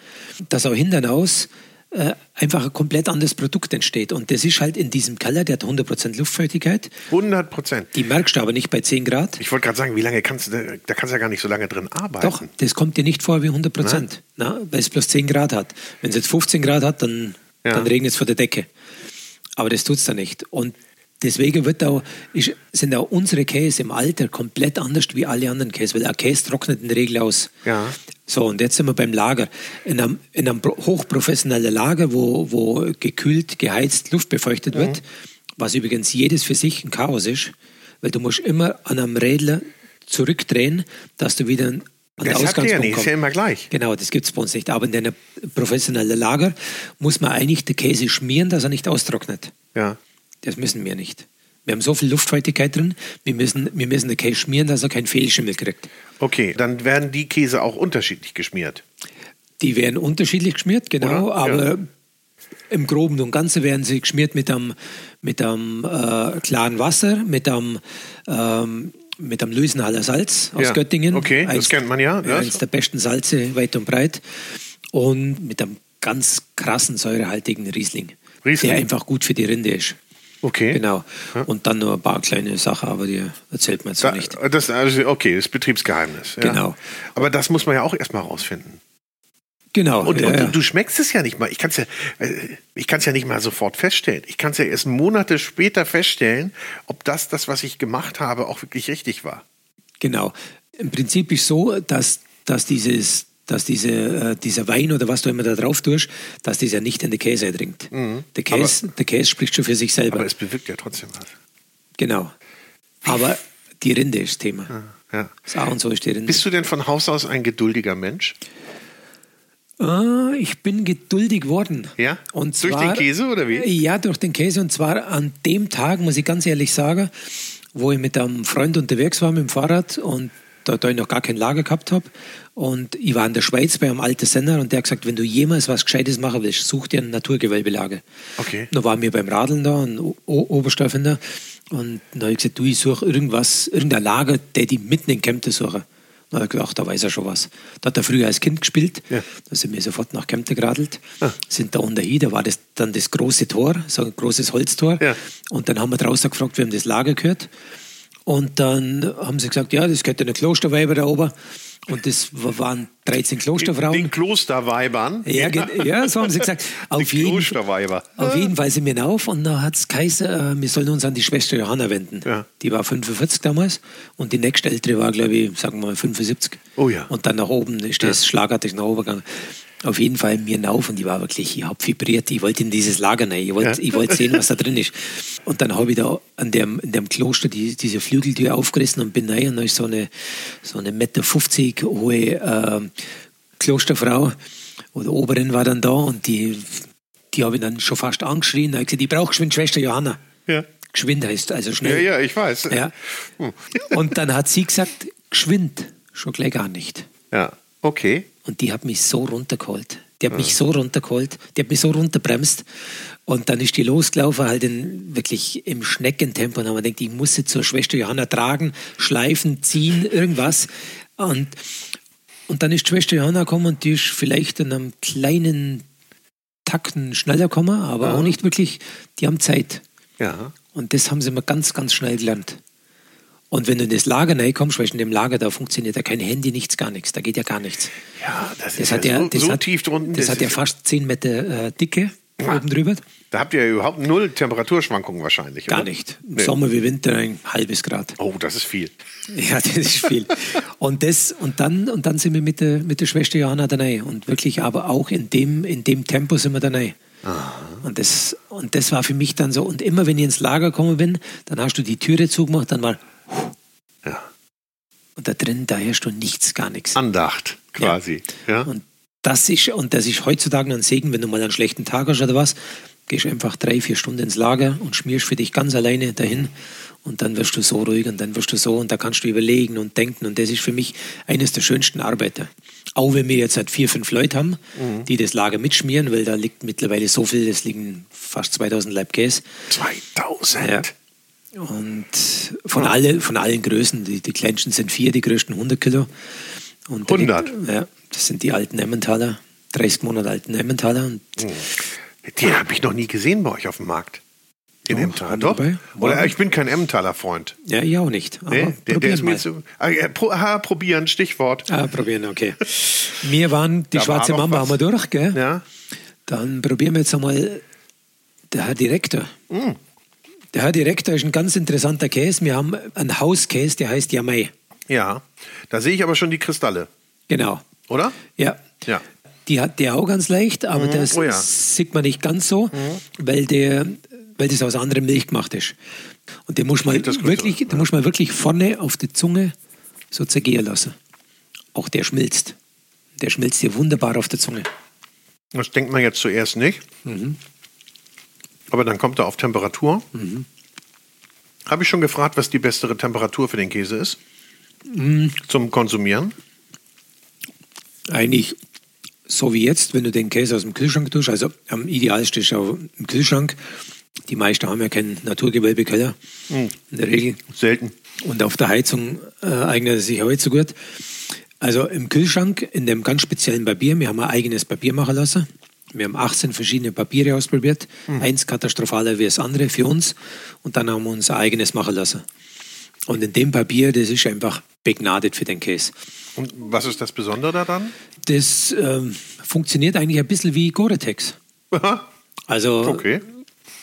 dass auch hinten raus äh, einfach ein komplett anderes Produkt entsteht. Und das ist halt in diesem Keller, der hat 100% Luftfeuchtigkeit. 100 Prozent. Die merkst du aber nicht bei 10 Grad. Ich wollte gerade sagen, wie lange kannst du, da, da kannst du ja gar nicht so lange drin arbeiten. Doch, das kommt dir nicht vor wie 100 Prozent, weil es bloß 10 Grad hat. Wenn es jetzt 15 Grad hat, dann, Ja. dann regnet es von der Decke. Aber das tut es dann nicht. Und deswegen wird auch, ist, sind auch unsere Käse im Alter komplett anders wie alle anderen Käse, weil ein Käse trocknet in der Regel aus. Ja. So, und jetzt sind wir beim Lager. In einem, in einem pro- hochprofessionellen Lager, wo, wo gekühlt, geheizt, luftbefeuchtet Mhm. wird, was übrigens jedes für sich ein Chaos ist, weil du musst immer an einem Rädler zurückdrehen, dass du wieder an den Das habt ihr ja Ausgangspunkt nicht, immer gleich. Genau, das gibt es bei uns nicht. Aber in einem professionellen Lager muss man eigentlich den Käse schmieren, dass er nicht austrocknet. Ja. Das müssen wir nicht. Wir haben so viel Luftfeuchtigkeit drin, wir müssen, wir müssen den Käse schmieren, dass er keinen Fehlschimmel kriegt. Okay, dann werden die Käse auch unterschiedlich geschmiert. Die werden unterschiedlich geschmiert, genau, Oder? aber Ja. im Groben und Ganzen werden sie geschmiert mit einem, mit einem äh, klaren Wasser, mit einem, ähm, mit einem Luisenhaller Salz aus Ja. Göttingen. Okay, das kennt man ja, das. Eines der besten Salze weit und breit. Und mit einem ganz krassen säurehaltigen Riesling, Riesling. der einfach gut für die Rinde ist. Okay. Genau. Und dann nur ein paar kleine Sachen, aber die erzählt man jetzt Da, so nicht. das, also, okay, das Betriebsgeheimnis. Ja. Genau. Aber das muss man ja auch erstmal rausfinden. Genau. Und, ja, und ja. du, du schmeckst es ja nicht mal. Ich kann es ja, äh, ich kann's ja nicht mal sofort feststellen. Ich kann es ja erst Monate später feststellen, ob das, das, was ich gemacht habe, auch wirklich richtig war. Genau. Im Prinzip ist so, dass, dass, dieses, dass diese, äh, dieser Wein oder was du immer da drauf tust, dass das ja nicht in den Käse eindringt. Der, Käse, der Käse spricht schon für sich selber. Mhm. Aber es bewirkt ja trotzdem was. genau. Aber die Rinde ist Thema. Ja. Das A und so ist die Rinde. Bist du denn von Haus aus ein geduldiger Mensch? Ah, ich bin geduldig worden. Ja? Und Durch zwar, den Käse oder wie? Ja, durch den Käse. Und zwar an dem Tag, muss ich ganz ehrlich sagen, wo ich mit einem Freund unterwegs war mit dem Fahrrad und da, da ich noch gar kein Lager gehabt habe. Und ich war in der Schweiz bei einem alten Sender und der hat gesagt, wenn du jemals was Gescheites machen willst, such dir ein Naturgewölbelager. Okay. Da waren wir beim Radeln da, ein O-. Und da habe ich gesagt, du, ich suche irgendwas, irgendein Lager, der die mitten in Kempten suchen. Da habe ich gedacht, da weiß er schon was. Da hat er früher als Kind gespielt. Ja. Da sind wir sofort nach Kempten geradelt. Ah. Sind da unter hin, da war das dann das große Tor, so ein großes Holztor. Ja. Und dann haben wir draußen gefragt, wem das Lager gehört. Und dann haben sie gesagt, ja, das gehört den Klosterweiber da oben. Und das waren 13 Klosterfrauen. Den Klosterweibern. Ja, ja, so haben sie gesagt. Auf, jeden, Klosterweiber. auf jeden Fall sind wir auf und da hat es geheißen, äh, wir sollen uns an die Schwester Johanna wenden. Ja. Die war 45 damals und die nächste ältere war, glaube ich, sagen wir mal 75. Oh ja. Und dann nach oben ist das ja. schlagartig nach oben gegangen. Auf jeden Fall mir auf und ich war wirklich, ich habe vibriert, ich wollte in dieses Lager rein, ich wollte ja. wollt sehen, was da drin ist. Und dann habe ich da an dem, in dem Kloster die, diese Flügeltür aufgerissen und bin rein und da ist so eine, so eine Meter 50 hohe äh, Klosterfrau oder Oberin war dann da und die, die habe ich dann schon fast angeschrien. Da habe ich gesagt, ich brauche geschwind Schwester Johanna. Ja. Geschwind heißt also schnell. Ja, ja, ich weiß. Ja. Hm. Und dann hat sie gesagt, geschwind, schon gleich gar nicht. Ja, okay. Und die hat mich so runtergeholt. Die hat ja. mich so runtergeholt, die hat mich so runterbremst. Und dann ist die losgelaufen, halt in, wirklich im Schneckentempo. Und dann wir gedacht, ich muss sie zur Schwester Johanna tragen, schleifen, ziehen, irgendwas. Und, und dann ist die Schwester Johanna gekommen und die ist vielleicht in einem kleinen Takten schneller gekommen, aber ja. auch nicht wirklich. Die haben Zeit. Ja. Und das haben sie mir ganz, ganz schnell gelernt. Und wenn du in das Lager reinkommst, weil in dem Lager, da funktioniert ja kein Handy, nichts, gar nichts. Da geht ja gar nichts. Ja, das, das ist hat ja so, das so hat, tief drunten. Das, das hat ja fast 10 Meter äh, Dicke ja. oben drüber. Da habt ihr ja überhaupt null Temperaturschwankungen wahrscheinlich, Gar oder? nicht. Im nee. Sommer wie Winter ein halbes Grad. Oh, das ist viel. Ja, das ist viel. und, das, und, dann, und dann sind wir mit der, mit der Schwester Johanna da rein. Und wirklich aber auch in dem, in dem Tempo sind wir da rein. Und das, und das war für mich dann so. Und immer wenn ich ins Lager gekommen bin, dann hast du die Türe zugemacht, dann war. Ja. Und da drin, da herrscht du nichts, gar nichts. Andacht, quasi. Ja. ja. Und das ist, und das ist heutzutage ein Segen, wenn du mal einen schlechten Tag hast oder was, gehst einfach drei, vier Stunden ins Lager und schmierst für dich ganz alleine dahin und dann wirst du so ruhig und dann wirst du so und da kannst du überlegen und denken und das ist für mich eines der schönsten Arbeiter. Auch wenn wir jetzt halt vier, fünf Leute haben, mhm. die das Lager mitschmieren, weil da liegt mittlerweile so viel, es liegen fast 2000 Leib Käse. 2000? Ja. Und von, oh. alle, von allen Größen, die, die kleinsten sind vier, die größten 100 Kilo. Und 100? Liegt, ja, das sind die alten Emmentaler, 30 Monate alten Emmentaler. Und mhm. Die habe ich noch nie gesehen bei euch auf dem Markt. Den oh, Emmentaler, doch? Dabei? Oder ich bin kein Emmentaler Freund. Ja, ich auch nicht. Nee, der, der ist mir zu. Ah, pro, aha, probieren, Stichwort. Ah, probieren, okay. wir waren, die da schwarze war Mamba haben wir durch, gell? Ja. Dann probieren wir jetzt einmal der Herr Direktor. Mm. Der Herr Direktor ist ein ganz interessanter Käse. Wir haben einen Hauskäse, der heißt Yamai. Ja, da sehe ich aber schon die Kristalle. Genau. Oder? Ja. Ja. Die hat der auch ganz leicht, aber mhm. das oh ja. sieht man nicht ganz so, mhm. weil, der, weil das aus anderem Milch gemacht ist. Und den muss man, wirklich, den muss man wirklich vorne auf die Zunge so zergehen lassen. Auch der schmilzt. Der schmilzt hier wunderbar auf der Zunge. Das denkt man jetzt zuerst nicht. Mhm. Aber dann kommt er auf Temperatur. Mhm. Habe ich schon gefragt, was die bessere Temperatur für den Käse ist? Mhm. Zum Konsumieren? Eigentlich so wie jetzt, wenn du den Käse aus dem Kühlschrank tust, also am idealsten ist auch im Kühlschrank. Die meisten haben ja keinen Naturgewölbekeller. Mhm. In der Regel. Selten. Und auf der Heizung äh, eignet es sich auch nicht so gut. Also im Kühlschrank, in dem ganz speziellen Papier, wir haben ein eigenes Papier machen lassen. Wir haben 18 verschiedene Papiere ausprobiert. Mhm. Eins katastrophaler wie das andere für uns. Und dann haben wir uns ein eigenes machen lassen. Und in dem Papier, das ist einfach begnadet für den Käse. Und was ist das Besondere daran? Das ähm, funktioniert eigentlich ein bisschen wie Gore-Tex. Also, okay.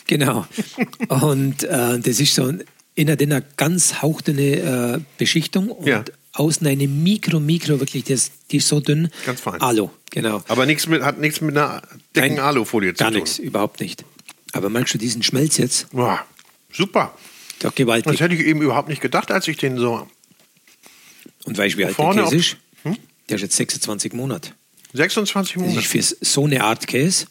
Genau. Und äh, das ist so innen eine ganz hauchdünne äh, Beschichtung und ja. außen eine Mikro, Mikro, wirklich, das, die ist so dünn. Ganz fein. Alu, genau. Aber nichts mit, hat nichts mit einer dicken Alufolie zu gar tun. Nichts, überhaupt nicht. Aber merkst du diesen Schmelz jetzt? Boah, super. Doch gewaltig. Das hätte ich eben überhaupt nicht gedacht, als ich den so. Und weißt du, wie alt der Käse ist? Hm? Der ist jetzt 26 Monate. 26 Monate? Für so eine Art Käse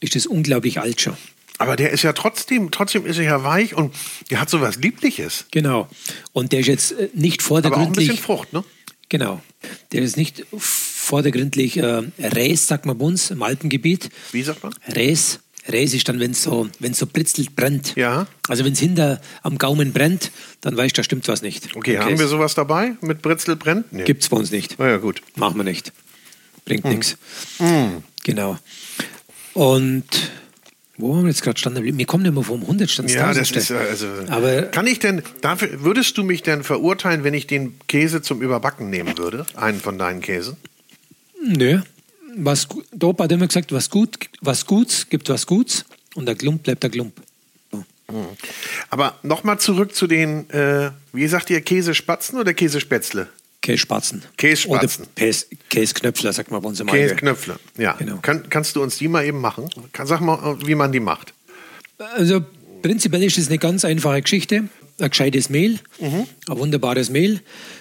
ist das unglaublich alt schon. Aber der ist ja trotzdem, trotzdem ist er ja weich und der hat so was Liebliches. Genau. Und der ist jetzt äh, nicht vordergründlich. Aber auch ein bisschen Frucht, ne? Genau. Der ist nicht vordergründlich äh, Räs, sagt man bei uns im Alpengebiet. Wie sagt man? Räs. Räs ist dann, wenn es so, wenn's so britzelt, brennt. Ja. Also wenn es hinter am Gaumen brennt, dann weißt du, da stimmt was nicht. Okay, haben wir sowas dabei mit Britzel brennt? Nee. Gibt es bei uns nicht. Na ja, gut. Machen wir nicht. Bringt hm. nichts. Hm. Genau. Und Wo haben wir jetzt gerade standen? Wir kommen immer vom Hundertstand. Ja, das ist also. Aber kann ich denn, dafür, würdest du mich denn verurteilen, wenn ich den Käse zum Überbacken nehmen würde? Einen von deinen Käsen? Nö. Was, der Opa hat immer gesagt, was gut, was Guts gibt was Guts und der Klump bleibt der Klump. So. Hm. Aber nochmal zurück zu den, äh, wie sagt ihr, Käsespatzen oder Käsespätzle? Kässpatzen. Kässpatzen. Oder Käsknöpfler, sagt man bei uns immer. Käsknöpfler, ja. Genau. Kann, kannst du uns die mal eben machen? Sag mal, wie man die macht. Also prinzipiell ist es eine ganz einfache Geschichte. Ein gescheites Mehl, mhm. ein wunderbares Mehl,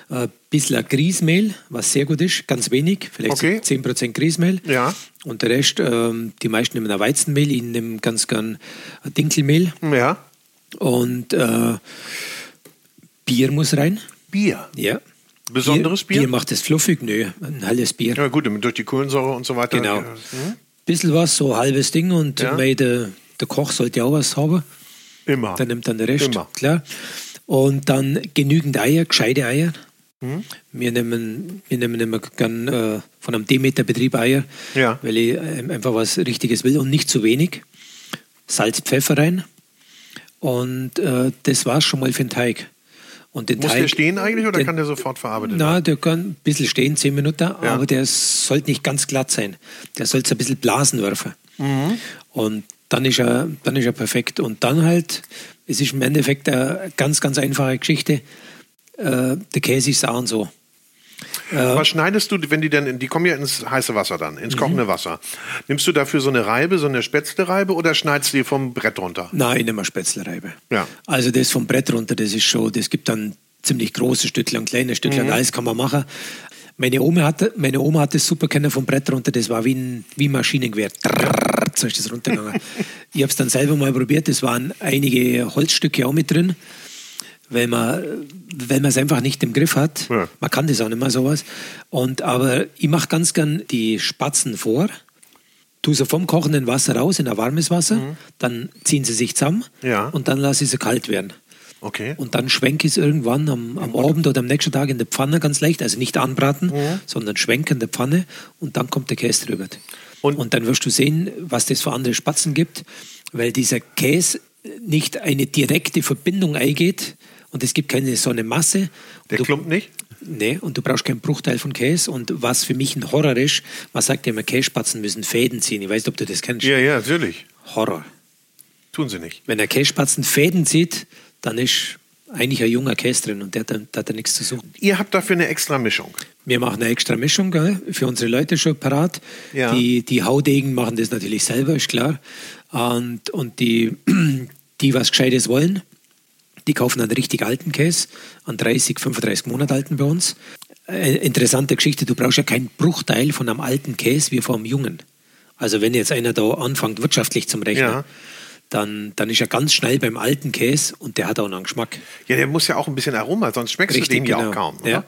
ein bisschen Grießmehl, was sehr gut ist, ganz wenig, vielleicht okay. 10% Grießmehl. Ja. Und der Rest, ähm, die meisten nehmen ein Weizenmehl, ich nehme ganz gern ein Dinkelmehl. Ja. Und äh, Bier muss rein. Bier? Ja. Besonderes Bier? Bier macht es fluffig? Nö, ein halbes Bier. Ja gut, durch die Kohlensäure und so weiter. Genau. Mhm. Bisschen was, so ein halbes Ding und ja. der, der Koch sollte auch was haben. Immer. Dann nimmt dann der Rest, Immer. klar. Und dann genügend Eier, gescheite Eier. Mhm. Wir, nehmen, wir nehmen immer gern äh, von einem Demeter-Betrieb Eier, ja. weil ich äh, einfach was Richtiges will und nicht zu wenig. Salz, Pfeffer rein. Und äh, das war es schon mal für den Teig. Und den Muss Teig, der stehen eigentlich oder den, kann der sofort verarbeitet werden? Na, der kann ein bisschen stehen, zehn Minuten, ja. aber der sollte nicht ganz glatt sein. Der sollte ein bisschen Blasen werfen. Mhm. Und dann ist, er, dann ist er perfekt. Und dann halt, es ist im Endeffekt eine ganz, ganz einfache Geschichte. Äh, der Käse ist auch und so. Äh, Was schneidest du, wenn die dann, die kommen ja ins heiße Wasser dann, ins mhm. kochende Wasser. Nimmst du dafür so eine Reibe, so eine Spätzlereibe oder schneidest du die vom Brett runter? Nein, ich nehme eine Spätzlereibe. Ja. Also das vom Brett runter, das ist schon, das gibt dann ziemlich große Stückchen, kleine Stückchen, mhm. alles kann man machen. Meine Oma hatte, meine Oma hat das super kennen vom Brett runter, das war wie ein, wie ein Maschinengewehr. So ist das runtergegangen. ich habe es dann selber mal probiert, es waren einige Holzstücke auch mit drin weil man weil man es einfach nicht im Griff hat. Ja. Man kann das auch nicht mehr sowas. Und aber ich mache ganz gern die Spatzen vor, tue sie vom kochenden Wasser raus in ein warmes Wasser, mhm. dann ziehen sie sich zusammen ja. und dann lasse ich sie kalt werden. Okay. Und dann schwenke ich es irgendwann am, am Abend oder am nächsten Tag in der Pfanne ganz leicht, also nicht anbraten, mhm. sondern schwenken in der Pfanne und dann kommt der Käse drüber. Und, und dann wirst du sehen, was das für andere Spatzen gibt, weil dieser Käse nicht eine direkte Verbindung eingeht und es gibt keine so eine Masse. Der du, klumpt nicht? Nee, und du brauchst keinen Bruchteil von Käse. Und was für mich ein Horror ist, man sagt ja immer, Käsespatzen müssen Fäden ziehen. Ich weiß nicht, ob du das kennst. Ja, ja, natürlich. Horror. Tun sie nicht. Wenn der Käsespatzen Fäden zieht, dann ist eigentlich ein junger Käse drin und der, der, der hat da nichts zu suchen. Ihr habt dafür eine extra Mischung? Wir machen eine extra Mischung gell? für unsere Leute schon parat. Ja. Die, die Haudegen machen das natürlich selber, ist klar. Und, und die, die was Gescheites wollen, die kaufen einen richtig alten Käse, einen 30, 35 Monate alten bei uns. Äh, interessante Geschichte, du brauchst ja keinen Bruchteil von einem alten Käse wie von einem jungen. Also wenn jetzt einer da anfängt, wirtschaftlich zum Rechnen, ja. Dann, dann ist er ganz schnell beim alten Käse und der hat auch noch einen Geschmack. Ja, der muss ja auch ein bisschen Aroma, sonst schmeckst Richtig, du den genau. ja auch kaum. Oder? Ja.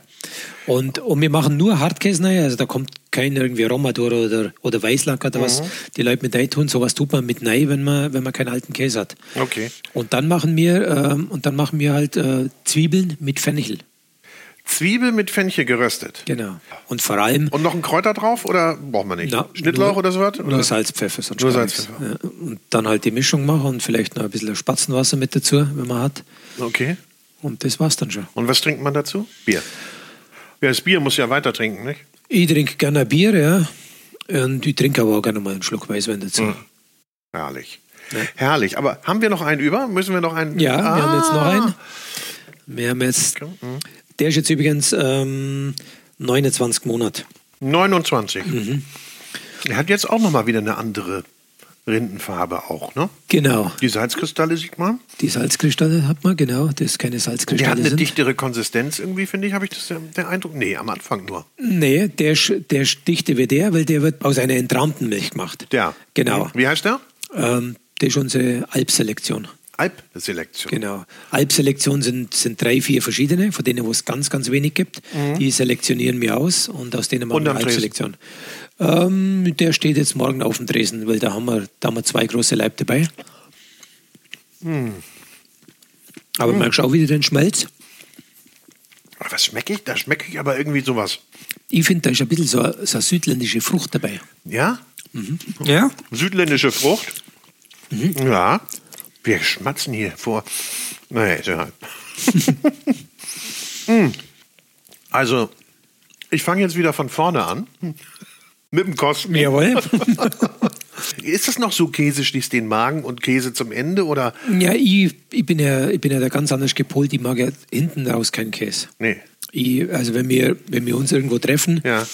Und, und wir machen nur Hartkäse rein, also da kommt kein irgendwie Romadur oder, oder Weißlack oder mhm. was die Leute mit rein tun. Sowas tut man mit rein, wenn man, wenn man keinen alten Käse hat. Okay. Und dann machen wir, ähm, und dann machen wir halt äh, Zwiebeln mit Fenchel. Zwiebel mit Fenchel geröstet. Genau. Und vor allem. Und noch ein Kräuter drauf oder braucht man nicht? Na, Schnittlauch nur, oder so was? Nur Salz, Pfeffer. Sonst nur Salz, Pfeffer. Ja, und dann halt die Mischung machen und vielleicht noch ein bisschen Spatzenwasser mit dazu, wenn man hat. Okay. Und das war's dann schon. Und was trinkt man dazu? Bier. Ja, das Bier muss ja weiter trinken, nicht? Ich trinke gerne Bier, ja. Und ich trinke aber auch gerne mal einen Schluck Weißwein dazu. Mhm. Herrlich. Ja. Herrlich. Aber haben wir noch einen über? Müssen wir noch einen? Ja, ah. wir haben jetzt noch einen. Wir haben jetzt. Mhm. Der ist jetzt übrigens ähm, 29 Monate. 29. Mhm. Er hat jetzt auch noch mal wieder eine andere Rindenfarbe auch, ne? Genau. Die Salzkristalle sieht man? Die Salzkristalle hat man, genau. Das ist keine Salzkristalle. Der hat eine sind. dichtere Konsistenz irgendwie, finde ich. Habe ich das den Eindruck? Nee, am Anfang nur. Nee, der, der ist dichter wie der, weil der wird aus einer entrahmten Milch gemacht. Ja. Genau. Wie heißt der? Ähm, das ist unsere Alpselektion. Alpselektion. Genau. Alpselektion sind, sind drei, vier verschiedene, von denen wo es ganz, ganz wenig gibt. Mhm. Die selektionieren wir aus und aus denen machen wir Alpselektion. Ähm, der steht jetzt morgen auf dem Dresen, weil da haben wir, da haben wir zwei große Leib dabei. Mhm. Aber mhm. merkst du auch wieder den Schmelz? Was schmecke ich? Da schmecke ich aber irgendwie sowas. Ich finde, da ist ein bisschen so, so eine südländische Frucht dabei. Ja? Mhm. Ja. Südländische Frucht? Mhm. Ja, wir schmatzen hier vor. Naja, ist ja. Hm. also, ich fange jetzt wieder von vorne an. Mit dem Kosten. Jawohl. Ist das noch so, Käse schließt den Magen und Käse zum Ende? Oder? Ja, ich, ich, bin ja, ich bin ja da ganz anders gepolt. Ich mag ja hinten raus keinen Käse. Nee. Ich, also wenn wir, wenn wir uns irgendwo treffen, Ja.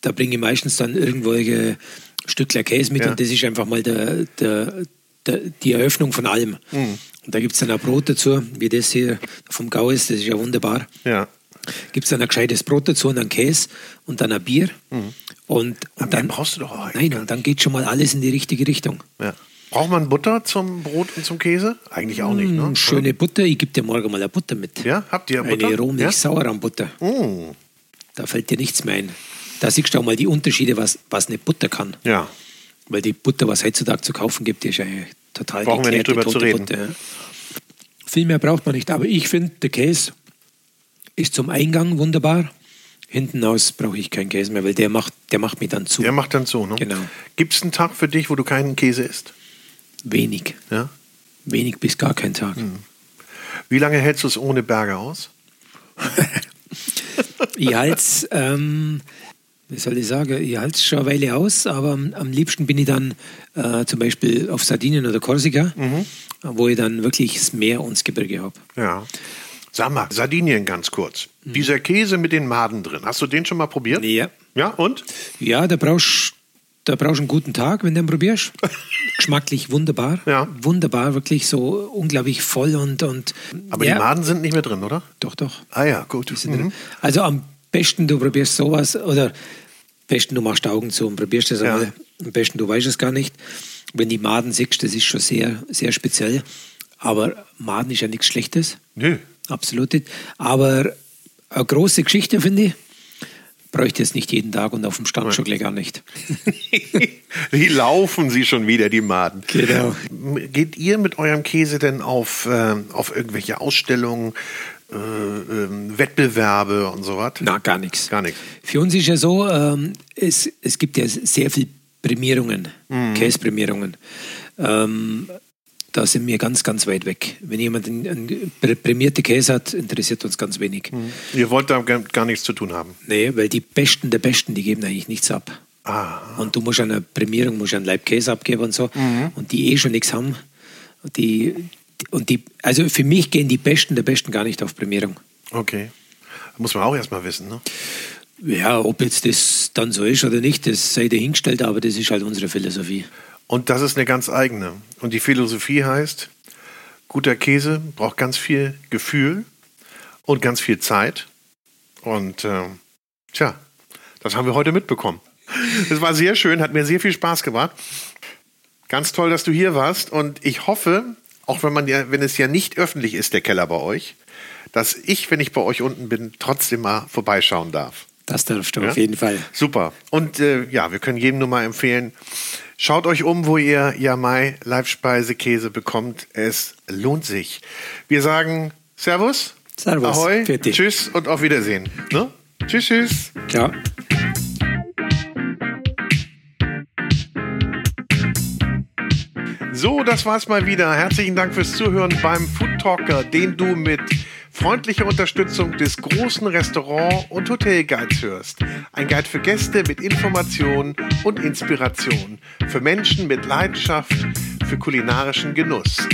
da bringe ich meistens dann irgendwelche Stückler Käse mit Ja. und das ist einfach mal der, der, die Eröffnung von allem. Mhm. Und da gibt es dann auch Brot dazu, wie das hier vom Gau ist, das ist ja wunderbar. Ja. Gibt es dann ein gescheites Brot dazu und dann Käse und dann ein Bier. Und, und Mehr dann brauchst du doch auch Nein, und dann geht schon mal alles in die richtige Richtung. ja. Braucht man Butter zum Brot und zum Käse? Eigentlich auch nicht, ne? Mm, Schöne Butter, ich gebe dir morgen mal eine Butter mit. Ja, habt ihr Butter? Eine Rohmilch Ja? Sauerrahmbutter. Mm. Da fällt dir nichts mehr ein. Da siehst du auch mal die Unterschiede, was, was eine Butter kann. Ja. Weil die Butter, was heutzutage zu kaufen gibt, die ist ja total Brauchen wir nicht geklärte, drüber zu reden. Butter. ja. Viel mehr braucht man nicht. Aber ich finde, der Käse ist zum Eingang wunderbar. Hinten aus brauche ich keinen Käse mehr, weil der macht, der macht mich dann zu. Der macht dann so, ne? Genau. Gibt es einen Tag für dich, wo du keinen Käse isst? Wenig. Ja. Wenig bis gar kein Tag. Hm. Wie lange hältst du es ohne Berge aus? Ich halte ähm, wie soll ich sagen, ich halte es schon eine Weile aus, aber am, liebsten bin ich dann äh, zum Beispiel auf Sardinien oder Korsika, Mhm. wo ich dann wirklich das Meer und das Gebirge habe. Ja. Sag mal, Sardinien ganz kurz. Dieser Käse mit den Maden drin, hast du den schon mal probiert? Ja. Ja, und? Ja, da brauchst da brauchst du einen guten Tag, wenn du ihn probierst. Geschmacklich wunderbar. Ja. Wunderbar, wirklich so unglaublich voll und. und Aber ja, die Maden sind nicht mehr drin, oder? Doch, doch. Ah ja, gut. Mhm. Also am besten du probierst sowas oder besten du machst Augen zu und probierst das Ja. einmal. Am besten du weißt es gar nicht. Wenn die Maden siehst, das ist schon sehr, sehr speziell. Aber Maden ist ja nichts Schlechtes. Nö. Absolut nicht. Aber eine große Geschichte, finde ich. Bräuchte es nicht jeden Tag und auf dem Stand schon gleich gar nicht. Wie laufen sie schon wieder, die Maden? Genau. Geht ihr mit eurem Käse denn auf, ähm, auf irgendwelche Ausstellungen, äh, ähm, Wettbewerbe und so was? Na, gar nichts. Gar nichts. Für uns ist ja so, ähm, es, es gibt ja sehr viel Prämierungen, Mhm. Käseprämierungen. Ähm, da sind wir ganz, ganz weit weg. Wenn jemand einen, einen prä- prämierte Käse hat, interessiert uns ganz wenig. Ihr wollt da gar, nichts zu tun haben. Nee, weil die Besten der Besten, die geben eigentlich nichts ab. Ah, Und du musst an einer Prämierung musst einen Leib Käse abgeben und so. Mhm. Und die eh schon nichts haben. Die, und die, also für mich gehen die Besten der Besten gar nicht auf Prämierung. okay. Muss man auch erstmal wissen, ne? Ja, ob jetzt das dann so ist oder nicht, das sei dahingestellt, aber das ist halt unsere Philosophie. Und das ist eine ganz eigene. Und die Philosophie heißt, guter Käse braucht ganz viel Gefühl und ganz viel Zeit. Und ähm, tja, das haben wir heute mitbekommen. Es war sehr schön, hat mir sehr viel Spaß gemacht. Ganz toll, dass du hier warst. Und ich hoffe, auch wenn man ja, wenn es ja nicht öffentlich ist, der Keller bei euch, dass ich, wenn ich bei euch unten bin, trotzdem mal vorbeischauen darf. Das darfst du Ja? auf jeden Fall. Super. Und äh, ja, wir können jedem nur mal empfehlen, schaut euch um, wo ihr Jamai Live-Speisekäse bekommt. Es lohnt sich. Wir sagen Servus. Servus. Ahoi. Tschüss und auf Wiedersehen. Ne? Tschüss, tschüss. Ciao. So, das war's mal wieder. Herzlichen Dank fürs Zuhören beim Food Talker, den du mit freundlicher Unterstützung des großen Restaurant- und Hotelguides hörst. Ein Guide für Gäste mit Information und Inspiration. Für Menschen mit Leidenschaft für kulinarischen Genuss.